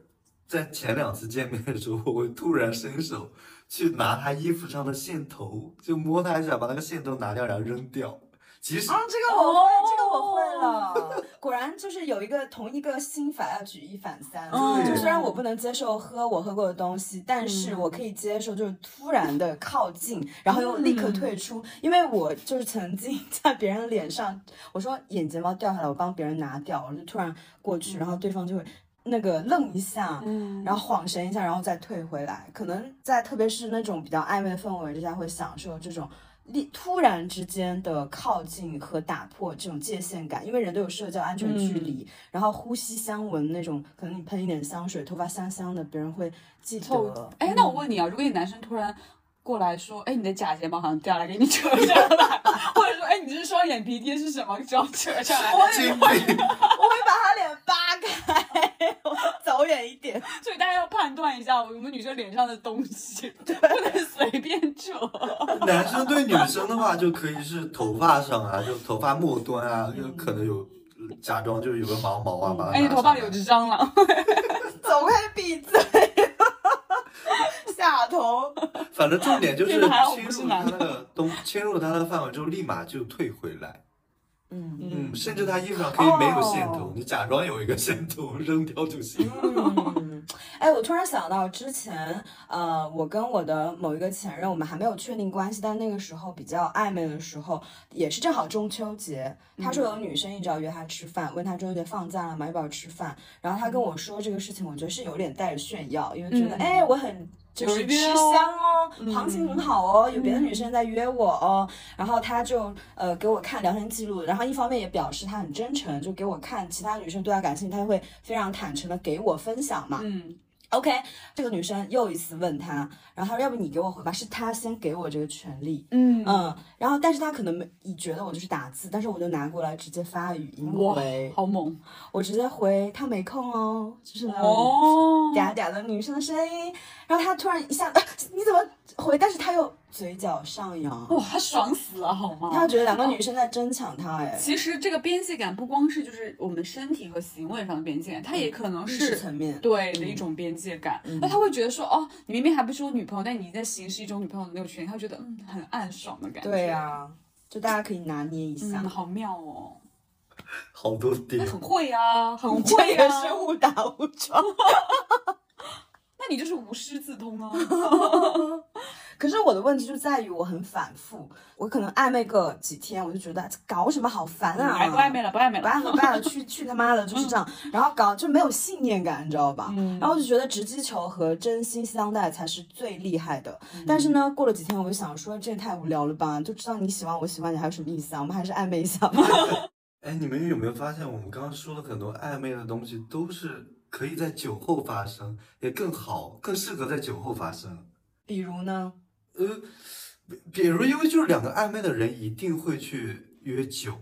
Speaker 2: 在前两次见面的时候，我会突然伸手去拿他衣服上的线头，就摸他一下，把那个线头拿掉，然后扔掉。其实
Speaker 3: 啊，这个我会，
Speaker 1: 哦
Speaker 3: 这个我会了。果然就是有一个同一个心法要举一反三。
Speaker 1: 嗯
Speaker 3: 就虽然我不能接受喝我喝过的东西，但是我可以接受就是突然的靠近，然后又立刻退出，因为我就是曾经在别人脸上，我说眼睫毛掉下来，我帮别人拿掉，我就突然过去，然后对方就会。那个愣一下，
Speaker 1: 嗯
Speaker 3: 然后晃神一下，然后再退回来。可能在特别是那种比较暧昧的氛围之下，会享受这种立突然之间的靠近和打破这种界限感，因为人都有社交安全距离，然后呼吸相闻那种，可能你喷一点香水，头发香香的，别人会记得。
Speaker 1: 哎，那我问你啊，如果你男生突然过来说，哎，你的假睫毛好像掉下来，给你扯下来，或者说，哎，你这双眼皮贴是什么？只要扯下来，
Speaker 2: 经历，
Speaker 3: 我会把他脸扒开，我走远一点。
Speaker 1: 所以大家要判断一下我们女生脸上的东西，不能随便扯。
Speaker 2: 男生对女生的话，就可以是头发上啊，就头发末端啊，就可能有假装就是有个毛毛啊，把它
Speaker 1: 哎，你头发里有只蟑螂，
Speaker 3: 走开，闭嘴！下头。
Speaker 2: 反正重点就是侵入
Speaker 1: 他的
Speaker 2: 他那个东，侵入他的范围之后，立马就退回来。
Speaker 3: 嗯
Speaker 2: 嗯，甚至他衣服上可以没有线头，
Speaker 3: 哦
Speaker 2: 你假装有一个线头扔掉就行。
Speaker 3: 嗯，哎，我突然想到之前，呃，我跟我的某一个前任，我们还没有确定关系，但那个时候比较暧昧的时候，也是正好中秋节，他说有女生一直要约他吃饭，问他中秋节放假了吗？要不要吃饭？然后他跟我说这个事情，我觉得是有点带着炫耀，因为觉得，
Speaker 1: 嗯
Speaker 3: 哎，我很。就是吃香哦，
Speaker 1: 嗯
Speaker 3: 行情很好哦，有别的女生在约我哦，然后他就呃给我看聊天记录，然后一方面也表示他很真诚，就给我看其他女生对他感兴趣，他会非常坦诚的给我分享嘛。
Speaker 1: 嗯
Speaker 3: OK，这个女生又一次问他，然后他说要不你给我回吧，是他先给我这个权利。
Speaker 1: 嗯
Speaker 3: 嗯，然后但是他可能没你觉得我就是打字，但是我就拿过来直接发语音
Speaker 1: 哇
Speaker 3: 回，，
Speaker 1: 好猛
Speaker 3: 我直接回他没空哦，就是那种
Speaker 1: 哦！
Speaker 3: 嗲嗲的女生的声音，然后他突然一下，啊你怎么回？但是他又嘴角上扬，
Speaker 1: 哇，他爽死了好吗？
Speaker 3: 他觉得两个女生在争抢他，哎，
Speaker 1: 其实这个边界感不光是就是我们身体和行为上的边界感，它也可能是
Speaker 3: 层面，
Speaker 1: 对的一种边界感。那、他会觉得说，哦，你明明还不是我女朋友，但你在行使一种女朋友的那个权利，他会觉得嗯很暗爽的感觉。
Speaker 3: 对呀、就大家可以拿捏一下
Speaker 1: 嗯，。好妙哦。
Speaker 2: 好多点
Speaker 1: 那，很会啊，很
Speaker 3: 这
Speaker 1: 会啊。
Speaker 3: 也是误打误撞。
Speaker 1: 那你就是无师自通啊。
Speaker 3: 可是我的问题就在于我很反复，我可能暧昧个几天，我就觉得搞什么好烦啊！
Speaker 1: 哎，不暧昧了，不暧昧了。
Speaker 3: 不暧昧，不暧昧，去去他妈的，就是这样。然后搞就没有信念感，你知道吧？
Speaker 1: 嗯
Speaker 3: 然后我就觉得直击球和真心相待才是最厉害的。
Speaker 1: 嗯
Speaker 3: 但是呢，过了几天，我就想说，这也太无聊了吧？就知道你喜欢我喜欢你，还有什么意思啊？我们还是暧昧一下吧。
Speaker 2: 哎，你们有没有发现，我们刚刚说了很多暧昧的东西，都是可以在酒后发生，也更好，更适合在酒后发生。
Speaker 3: 比如呢？
Speaker 2: 呃，比比如，因为就是两个暧昧的人一定会去约酒，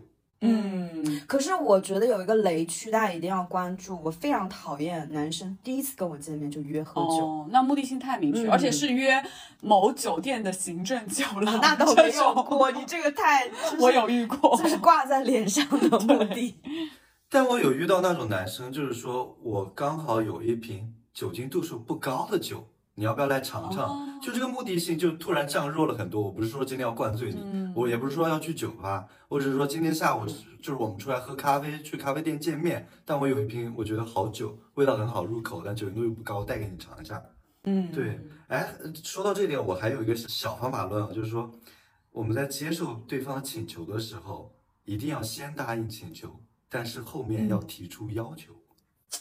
Speaker 3: 嗯，可是我觉得有一个雷区，大家一定要关注。我非常讨厌男生第一次跟我见面就约喝酒。
Speaker 1: 哦，那目的性太明确，
Speaker 3: 嗯
Speaker 1: 而且是约某酒店的行政酒廊。
Speaker 3: 那倒没有过，你这个太，就是
Speaker 1: 我有遇过。
Speaker 3: 就是挂在脸上的 目的。
Speaker 2: 但我有遇到那种男生，就是说我刚好有一瓶酒精度数不高的酒，你要不要来尝尝？
Speaker 1: 哦
Speaker 2: 就这个目的性就突然降弱了很多。我不是说今天要灌醉你，
Speaker 1: 嗯
Speaker 2: 我也不是说要去酒吧，我只是说今天下午就是我们出来喝咖啡，去咖啡店见面。但我有一瓶我觉得好酒，味道很好入口，但酒精度又不高，带给你尝一下。
Speaker 1: 嗯，
Speaker 2: 对，哎，说到这点，我还有一个小方法论啊，就是说我们在接受对方请求的时候，一定要先答应请求，但是后面要提出要求。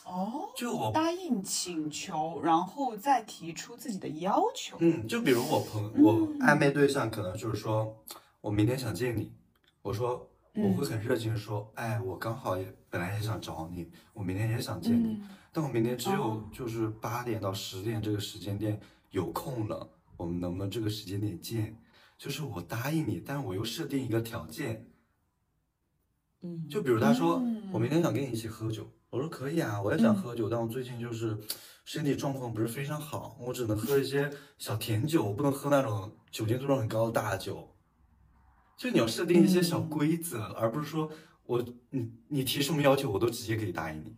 Speaker 1: 哦，
Speaker 2: 就我
Speaker 1: 答应请求，然后再提出自己的要求。
Speaker 2: 嗯，就比如我朋我暧昧对象可能就是说，我明天想见你，我说我会很热情的说，哎，我刚好也本来也想找你，我明天也想见你，
Speaker 1: 嗯。
Speaker 2: 但我明天只有
Speaker 1: 哦。
Speaker 2: 就是八点到十点这个时间点有空了，我们能不能这个时间点见？就是我答应你，但是我又设定一个条件，
Speaker 3: 嗯，
Speaker 2: 就比如他说、
Speaker 1: 嗯。
Speaker 2: 我明天想跟你一起喝酒，我说可以啊，我也想喝酒，但我最近就是身体状况不是非常好，我只能喝一些小甜酒，我不能喝那种酒精度数很高的大酒。就你要设定一些小规则，而不是说我你你提什么要求我都直接可以答应你。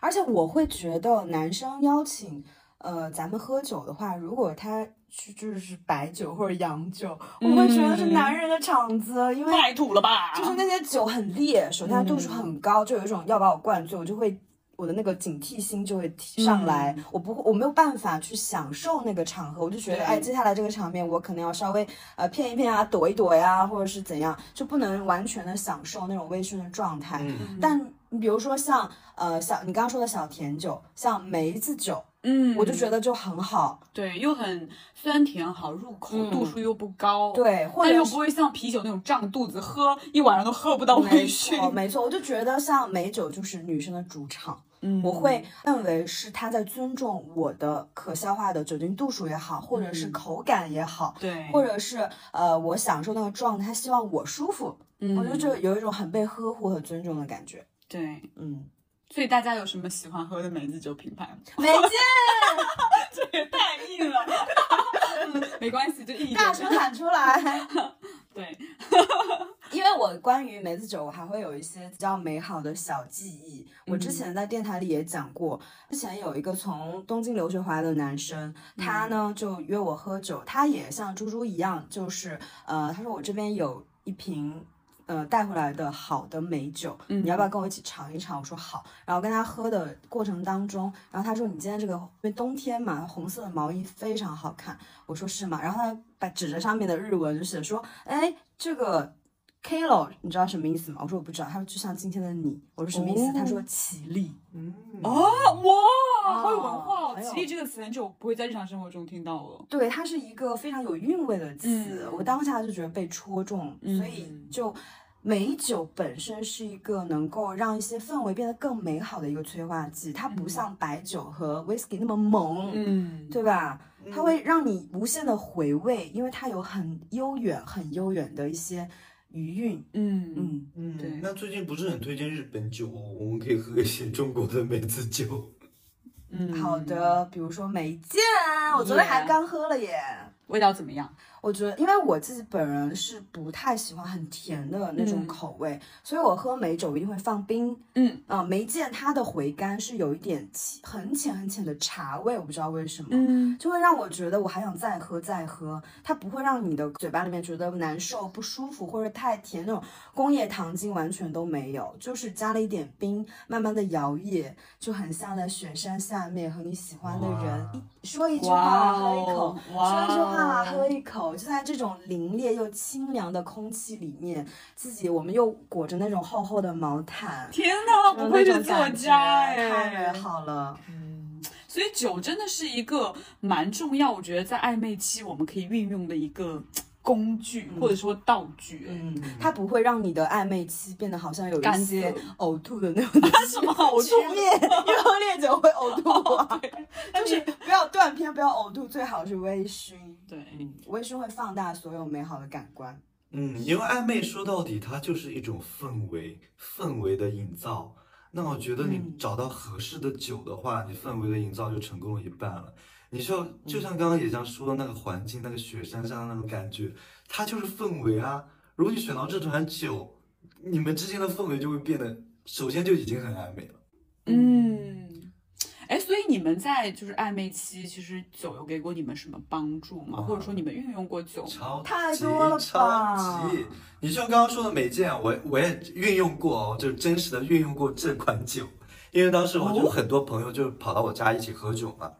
Speaker 3: 而且我会觉得男生邀请呃咱们喝酒的话，如果他去就是白酒或者洋酒，我会觉得是男人的场子，因为
Speaker 1: 太土了吧？
Speaker 3: 就是那些酒很烈，首先它度数很高，就有一种要把我灌醉，我就会。我的那个警惕心就会提上来，我不会，我没有办法去享受那个场合，我就觉得，
Speaker 1: 对
Speaker 3: 哎，接下来这个场面我可能要稍微呃骗一骗啊，躲一躲呀、或者是怎样，就不能完全的享受那种微醺的状态。
Speaker 2: 嗯，
Speaker 3: 但你比如说像呃小你刚刚说的小甜酒，像梅子酒，
Speaker 1: 嗯，
Speaker 3: 我就觉得就很好，
Speaker 1: 对，又很酸甜好入口，
Speaker 3: 嗯。
Speaker 1: 度数又不高，，
Speaker 3: 对，或
Speaker 1: 但又不会像啤酒那种胀肚子，喝一晚上都喝不到
Speaker 3: 没
Speaker 1: 微醺。
Speaker 3: 错没错，我就觉得像美酒就是女生的主场。
Speaker 1: 嗯。
Speaker 3: 我会认为是他在尊重我的可消化的酒精度数也好，或者是
Speaker 1: 嗯。
Speaker 3: 口感也好，
Speaker 1: 对，
Speaker 3: 或者是呃我享受那个状态，希望我舒服，
Speaker 1: 嗯。
Speaker 3: 我觉得就有一种很被呵护和尊重的感觉。
Speaker 1: 对，
Speaker 3: 嗯，
Speaker 1: 所以大家有什么喜欢喝的梅子酒品牌吗？
Speaker 3: 没见
Speaker 1: 这也太硬了，没关系，就一
Speaker 3: 大声喊出来。
Speaker 1: 对，
Speaker 3: 因为我关于梅子酒，我还会有一些比较美好的小记忆。我之前在电台里也讲过，之前有一个从东京留学回来的男生，他呢就约我喝酒，他也像猪猪一样，就是呃，他说我这边有一瓶。呃，带回来的好的美酒，
Speaker 1: 嗯
Speaker 3: 你要不要跟我一起尝一尝？我说好。然后跟他喝的过程当中，然后他说你今天这个因为冬天嘛，红色的毛衣非常好看。我说是吗？然后他把指着上面的日文就写说，哎，这个 Kilo，你知道什么意思吗？我说我不知道。他说就像今天的你。我说什么意思？
Speaker 1: 哦
Speaker 3: 他说起立。
Speaker 2: 嗯，
Speaker 1: 啊，哇，好有文
Speaker 3: 哦
Speaker 1: 化哦！绮丽这个词很久不会在日常生活中听到了。
Speaker 3: 对，它是一个非常有韵味的词。
Speaker 1: 嗯
Speaker 3: 我当下就觉得被戳中，
Speaker 1: 嗯
Speaker 3: 所以就美酒本身是一个能够让一些氛围变得更美好的一个催化剂。它不像白酒和 whisky 那么猛，
Speaker 1: 嗯，
Speaker 3: 对吧？它会让你无限的回味，因为它有很悠远、很悠远的一些余韵。
Speaker 1: 嗯
Speaker 3: 嗯，
Speaker 2: 嗯
Speaker 1: 对
Speaker 2: 那最近不是很推荐日本酒哦，我们可以喝一些中国的梅子酒。
Speaker 1: 嗯，
Speaker 3: 好，的，比如说梅见，我昨天还刚喝了耶。
Speaker 1: 味道怎么样？
Speaker 3: 我觉得，因为我自己本人是不太喜欢很甜的那种
Speaker 1: 嗯
Speaker 3: 口味，所以我喝美酒一定会放冰。
Speaker 1: 嗯
Speaker 3: 啊、梅见它的回甘是有一点浅很浅很浅的茶味，我不知道为什么。
Speaker 1: 嗯
Speaker 3: 就会让我觉得我还想再喝再喝，它不会让你的嘴巴里面觉得难受、不舒服或者太甜那种工业糖精完全都没有，就是加了一点冰，慢慢的摇曳，就很像在雪山下面和你喜欢的人一说一句话
Speaker 1: 哇
Speaker 3: 喝一口
Speaker 1: 哦，
Speaker 3: 说一句话喝一口，就在这种凛冽又清凉的空气里面，自己我们又裹着那种厚厚的毛毯。
Speaker 1: 天哪，不愧是作家哎！
Speaker 3: 好了。
Speaker 1: 嗯所以酒真的是一个蛮重要，我觉得在暧昧期我们可以运用的一个工具或者说道具。哎
Speaker 3: 嗯，它不会让你的暧昧期变得好像有一些呕吐的那种
Speaker 1: 什么呕吐？
Speaker 3: 面，因为喝烈酒会呕吐啊。就是不要断片，不要呕吐，最好是微醺。
Speaker 1: 对，
Speaker 3: 微醺会放大所有美好的感官。
Speaker 2: 嗯，因为暧昧说到底，它就是一种氛围，氛围的营造。那我觉得你
Speaker 3: 嗯
Speaker 2: 找到合适的酒的话，你氛围的营造就成功了一半了。你说，就像刚刚野江说的那个环境，那个雪山上的那种感觉，它就是氛围啊。如果你选到这款酒，你们之间的氛围就会变得，首先就已经很暧昧了。
Speaker 1: 嗯，哎，所以你们在就是暧昧期，其实酒有给过你们什么帮助吗？
Speaker 2: 啊
Speaker 1: 或者说你们运用过酒吗？
Speaker 2: 超
Speaker 3: 太多了吧
Speaker 2: 超级！你像刚刚说的美健，我我也运用过哦，就是真实的运用过这款酒，因为当时我就
Speaker 1: 哦
Speaker 2: 很多朋友就跑到我家一起喝酒嘛，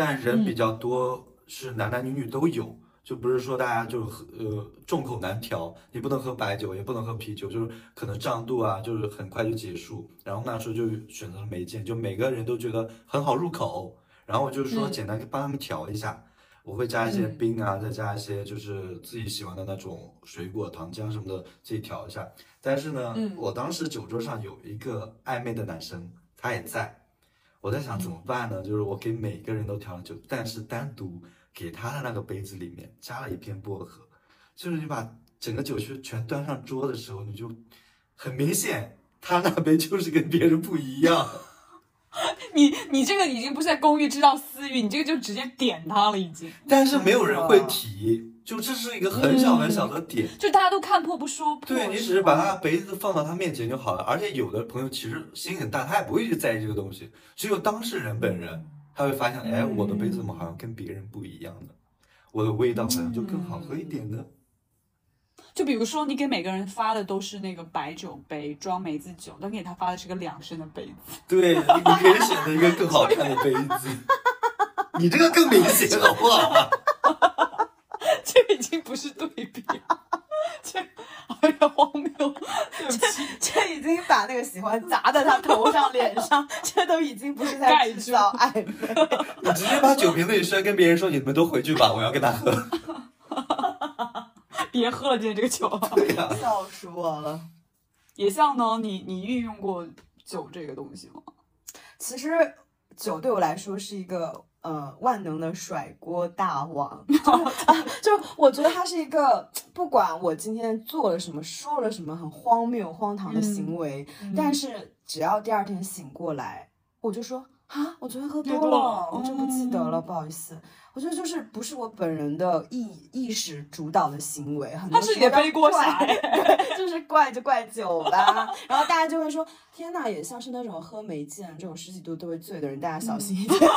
Speaker 2: 但人比较多，是男男女女都有，就不是说大家就喝呃众口难调，你不能喝白酒，也不能喝啤酒，就是可能胀肚啊，就是很快就结束。然后那时候就选择了梅见，就每个人都觉得很好入口，然后我就说
Speaker 1: 嗯
Speaker 2: 简单帮他们调一下。我会加一些
Speaker 1: 嗯
Speaker 2: 冰啊，再加一些就是自己喜欢的那种水果、糖浆什么的，自己调一下。但是呢，
Speaker 1: 嗯
Speaker 2: 我当时酒桌上有一个暧昧的男生，他也在。我在想怎么办呢？就是我给每个人都调了酒，但是单独给他的那个杯子里面加了一片薄荷，就是你把整个酒去全端上桌的时候，你就很明显，他那杯就是跟别人不一样。
Speaker 1: 你你这个已经不是在公寓制造私欲，你这个就直接点他了，已经。
Speaker 2: 但是没有人会提，就这是一个很小很小的点。
Speaker 1: 就大家都看破不说破。
Speaker 2: 对你只是把他杯子放到他面前就好了，而且有的朋友其实心很大，他也不会去在意这个东西，只有当事人本人他会发现，哎，我的杯子怎么好像跟别人不一样呢？我的味道好像就更好喝一点呢。
Speaker 1: 就比如说，你给每个人发的都是那个白酒杯装梅子酒，但给他发的是个两升的杯子，
Speaker 2: 对，你你可以选择一个更好看的杯子，你这个更明显好不好？
Speaker 1: 不是对比了，这有点荒谬。这，
Speaker 3: 这已经把那个喜欢砸在他头上、脸上，这都已经不是在制造暧昧。
Speaker 2: 你直接把酒瓶子里摔，跟别人说你们都回去吧，我要跟他喝。
Speaker 1: 别喝了今天这个酒。
Speaker 2: 对呀、
Speaker 3: 笑死我了。
Speaker 1: 也像呢，你你运用过酒这个东西吗？
Speaker 3: 其实酒对我来说是一个呃万能的甩锅大王，就我觉得他是一个，不管我今天做了什么，说了什么很荒谬、荒唐的行为，但是只要第二天醒过来，我就说啊，我昨天喝多了，
Speaker 1: 了
Speaker 3: 我真不记得了，不好意思。我觉得就是不是我本人的意意识主导的行为，很多
Speaker 1: 他是你的背锅侠
Speaker 3: 就是怪就怪酒吧。然后大家就会说，天呐，也像是那种喝梅见这种十几度都会醉的人，大家小心一点。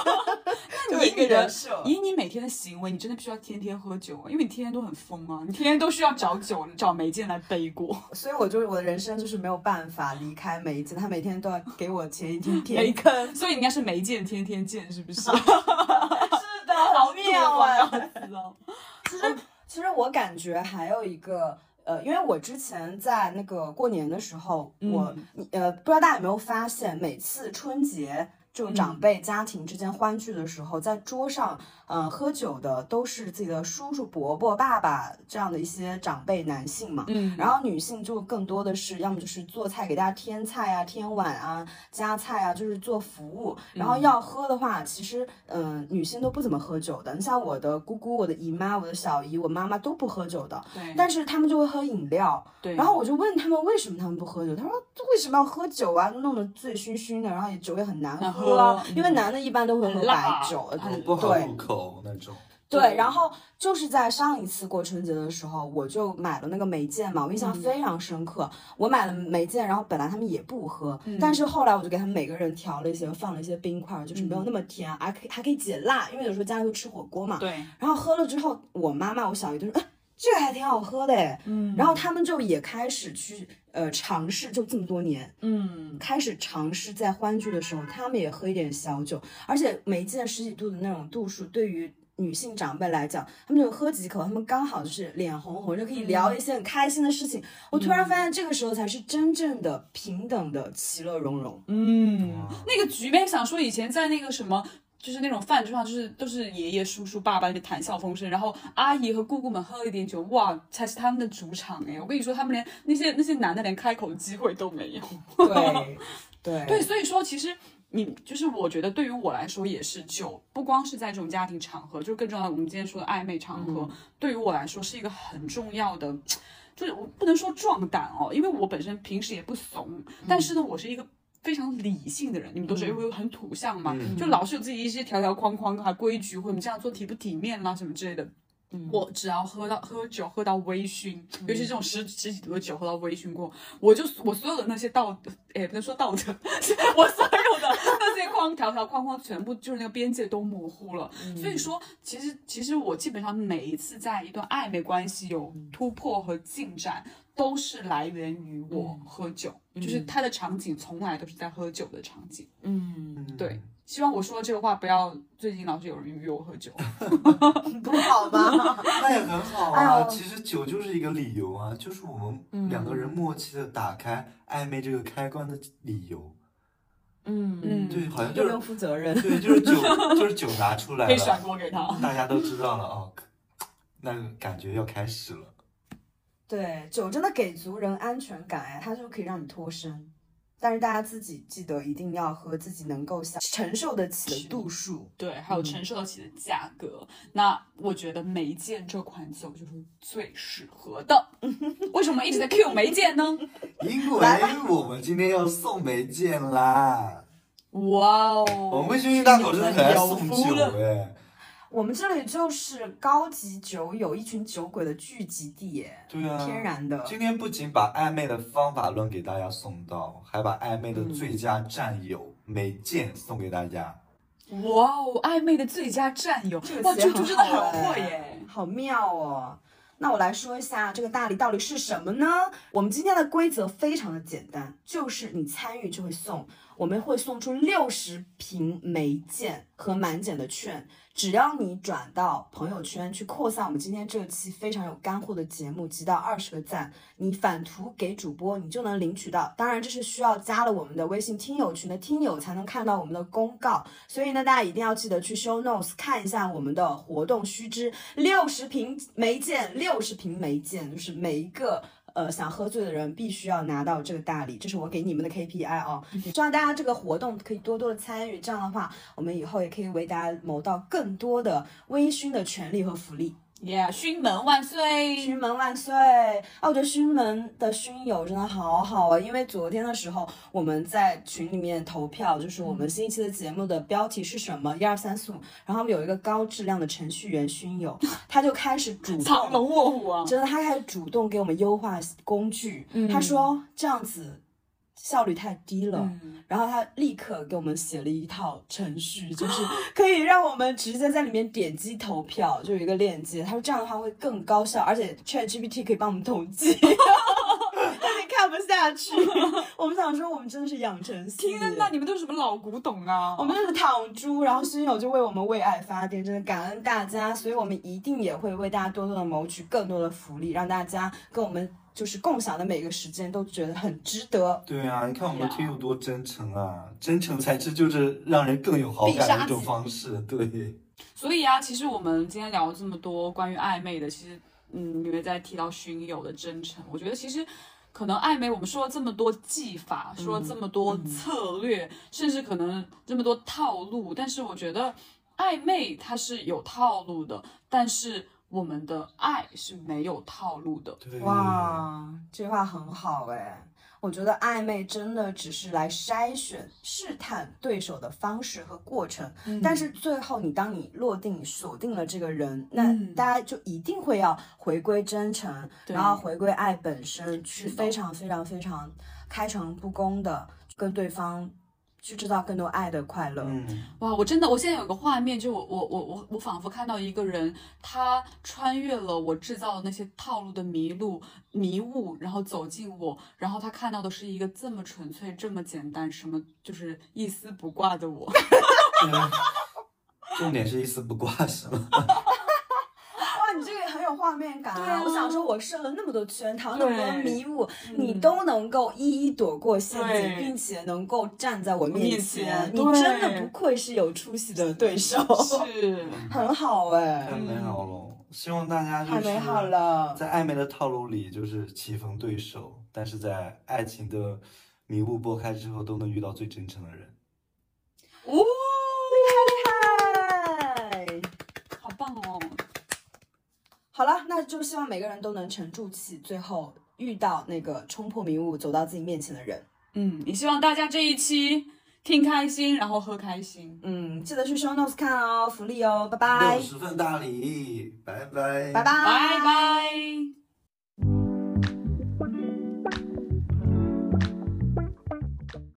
Speaker 1: 以你的以你每天的行为，你真的必须要天天喝酒啊，因为你天天都很疯啊，你天天都需要找酒找梅见来背锅。
Speaker 3: 所以我就我的人生就是没有办法离开梅见，他每天都要给我前一天
Speaker 1: 梅
Speaker 3: 填坑。
Speaker 1: 所以你应该是梅见天天见，是不是？
Speaker 3: 是的，好妙啊！
Speaker 1: 啊！
Speaker 3: 其实，其实我感觉还有一个呃，因为我之前在那个过年的时候，我呃，不知道大家有没有发现，每次春节就
Speaker 1: 嗯。
Speaker 3: 长辈家庭之间欢聚的时候，在桌上，呃，喝酒的都是自己的叔叔、伯伯、爸爸这样的一些长辈男性嘛。
Speaker 1: 嗯，
Speaker 3: 然后女性就更多的是，要么就是做菜给大家添菜啊、添碗啊、夹菜啊，就是做服务。然后要喝的话，其实嗯、呃女性都不怎么喝酒的。你像我的姑姑、我的姨妈、我的小姨、我妈妈都不喝酒的，
Speaker 1: 对，
Speaker 3: 但是他们就会喝饮料。
Speaker 1: 对，
Speaker 3: 然后我就问他们为什么他们不喝酒，他说为什么要喝酒啊？弄得醉醺醺的，然后也酒也很难
Speaker 1: 难
Speaker 3: 喝啊，
Speaker 1: 喝
Speaker 3: 因为男的一般都会喝白酒，对
Speaker 2: 入口那种。
Speaker 3: 对，然后就是在上一次过春节的时候，我就买了那个梅见嘛，我印象非常深刻。我买了梅见，然后本来他们也不喝，但是后来我就给他们每个人调了一些，放了一些冰块，就是没有那么甜，还可以还可以解辣，因为有时候家里会吃火锅嘛。
Speaker 1: 对，
Speaker 3: 然后喝了之后，我妈妈、我小姨都说，哎，这个还挺好喝的哎。
Speaker 1: 嗯
Speaker 3: 然后他们就也开始去呃尝试，就这么多年，
Speaker 1: 嗯，
Speaker 3: 开始尝试在欢聚的时候，他们也喝一点小酒，而且梅见十几度的那种度数，对于女性长辈来讲，他们就喝几口，他们刚好就是脸红红，就可以聊一些很开心的事情。我突然发现，这个时候才是真正的平等的其乐融融。
Speaker 1: 嗯，那个局面想说，以前在那个什么。就是那种饭桌上，就是都是爷爷、叔叔、爸爸那边谈笑风生，然后阿姨和姑姑们喝一点酒，哇，才是他们的主场哎！我跟你说，他们连那些那些男的连开口的机会都没有。
Speaker 3: 对 对
Speaker 1: 对，所以说其实你就是我觉得对于我来说也是酒，不光是在这种家庭场合，就更重要的我们今天说的暧昧场合，对于我来说是一个很重要的。就是我不能说壮胆哦，因为我本身平时也不怂，但是呢，我是一个非常理性的人。你们都是因为很土象嘛，
Speaker 2: 嗯
Speaker 1: 就老是有自己一些条条框框啊、规矩，或者你这样做体不体面啦什么之类的。我只要喝到喝酒喝到微醺，尤其这种十十几度的酒喝到微醺过，我就我所有的那些道德，哎，不能说道德，我所有的那些框条条框框全部就是那个边界都模糊了。所以说，其实其实我基本上每一次在一段暧昧关系有突破和进展，都是来源于我喝酒，就是它的场景从来都是在喝酒的场景。
Speaker 3: 嗯，
Speaker 1: 对，希望我说的这个话不要最近老是有人约我喝酒。
Speaker 3: 不好吧？
Speaker 2: 那也很好
Speaker 3: 哎
Speaker 2: 啊。
Speaker 3: 呦
Speaker 2: 其实酒就是一个理由啊，就是我们两个人默契的打开暧昧这个开关的理由。
Speaker 3: 嗯
Speaker 1: 嗯
Speaker 2: 对，好像就是
Speaker 3: 不用负责任。
Speaker 2: 对，就是酒，就是酒拿出来了
Speaker 1: 可以甩，锅给他。
Speaker 2: 大家都知道了哦，那个感觉要开始了。
Speaker 3: 对，酒真的给足人安全感哎，它就可以让你脱身。但是大家自己记得一定要喝自己能够承承受得起的度数。
Speaker 1: 对，还有承受得起的价格。那我觉得梅见这款酒就是最适合的。为什么一直在 Q 梅见呢？
Speaker 2: 因为我们今天要送梅见啦，
Speaker 1: 哇哦！
Speaker 2: 我们微醺一大口真的很爱
Speaker 1: 有
Speaker 2: 送酒哎。
Speaker 3: 我们这里就是高级酒友，一群酒鬼的聚集地耶，
Speaker 2: 对啊，
Speaker 3: 天然的。
Speaker 2: 今天不仅把暧昧的方法论给大家送到，还把暧昧的最佳战友梅见送给大家。
Speaker 1: 哇哦，暧昧的最佳战友，哇，
Speaker 3: 这个词
Speaker 1: 猪猪真的
Speaker 3: 好
Speaker 1: 很会
Speaker 3: 哎
Speaker 1: 耶。
Speaker 3: 好妙哦！那我来说一下这个大礼到底是什么呢？我们今天的规则非常的简单，就是你参与就会送，我们会送出六十瓶梅见和满减的券，只要你转到朋友圈去扩散我们今天这期非常有干货的节目，集到二十个赞，你返图给主播，你就能领取到。当然，这是需要加了我们的微信听友群的听友才能看到我们的公告，所以呢，大家一定要记得去 show notes 看一下我们的活动须知，六十瓶梅见，六十瓶梅见，就是每一个。呃，想喝醉的人必须要拿到这个大礼，这是我给你们的 KPI 哦。希望大家这个活动可以多多的参与，这样的话，我们以后也可以为大家谋到更多的微醺的权利和福利。
Speaker 1: Yeah，熏门万岁！
Speaker 3: 熏门万岁！啊，我觉得熏门的熏友真的好好啊，因为昨天的时候我们在群里面投票，就是我们新一期的节目的标题是什么，一二三四五，然后我们有一个高质量的程序员熏友，他就开始主
Speaker 1: 藏。龙卧虎啊！
Speaker 3: 真的，他开始主动给我们优化工具。
Speaker 1: 嗯
Speaker 3: 他说这样子效率太低了，
Speaker 1: 嗯
Speaker 3: 然后他立刻给我们写了一套程序，就是可以让我们直接在里面点击投票，就有一个链接。他说这样的话会更高效，而且 Chat GPT 可以帮我们统计。看不下下去。我们想说，我们真的是养成系。
Speaker 1: 天呐，你们都是什么老古董啊？
Speaker 3: 我们就是躺猪，然后熏友就为我们为爱发电，真的感恩大家，所以我们一定也会为大家多多的谋取更多的福利，让大家跟我们就是共享的每个时间都觉得很值得。
Speaker 2: 对啊，你看我们的听友多真诚啊，真诚才是就是让人更有好感的一种方式。对，
Speaker 1: 所以啊，其实我们今天聊了这么多关于暧昧的，其实嗯，因为在提到熏友的真诚，我觉得其实。可能暧昧，我们说了这么多技法，说了这么多策略，甚至可能这么多套路，但是我觉得暧昧它是有套路的，但是我们的爱是没有套路的。
Speaker 3: 哇，这句话很好哎。我觉得暧昧真的只是来筛选、试探对手的方式和过程，但是最后你当你落定、锁定了这个人，那大家就一定会要回归真诚，然后回归爱本身，去非常非常非常开诚布公的跟对方。去制造更多爱的快乐。
Speaker 2: 嗯，
Speaker 1: 哇，我真的，我现在有个画面，就我我我我我仿佛看到一个人，他穿越了我制造的那些套路的迷路迷雾，然后走进我，然后他看到的是一个这么纯粹、这么简单，什么就是一丝不挂的我。
Speaker 2: 重点是一丝不挂，是吗？
Speaker 3: 画面感啊！我想说，我设了那么多圈套，那么多迷雾，你都能够一一躲过陷阱，并且能够站在我面前，你真的不愧是有出息的对手，
Speaker 1: 是
Speaker 3: 很好哎，
Speaker 2: 太美好了！希望大家
Speaker 3: 太美好了，
Speaker 2: 在暧昧的套路里就是棋逢对手，但是在爱情的迷雾拨开之后，都能遇到最真诚的人。
Speaker 1: 哦，
Speaker 3: 太
Speaker 1: 好棒哦！
Speaker 3: 好了，那就希望每个人都能沉住气，最后遇到那个冲破迷雾走到自己面前的人。
Speaker 1: 嗯，也希望大家这一期听开心，然后喝开心。
Speaker 3: 嗯，记得去 show notes 看哦，福利哦，拜拜。
Speaker 2: 六十份大礼，拜拜，
Speaker 3: 拜拜，
Speaker 1: 拜拜。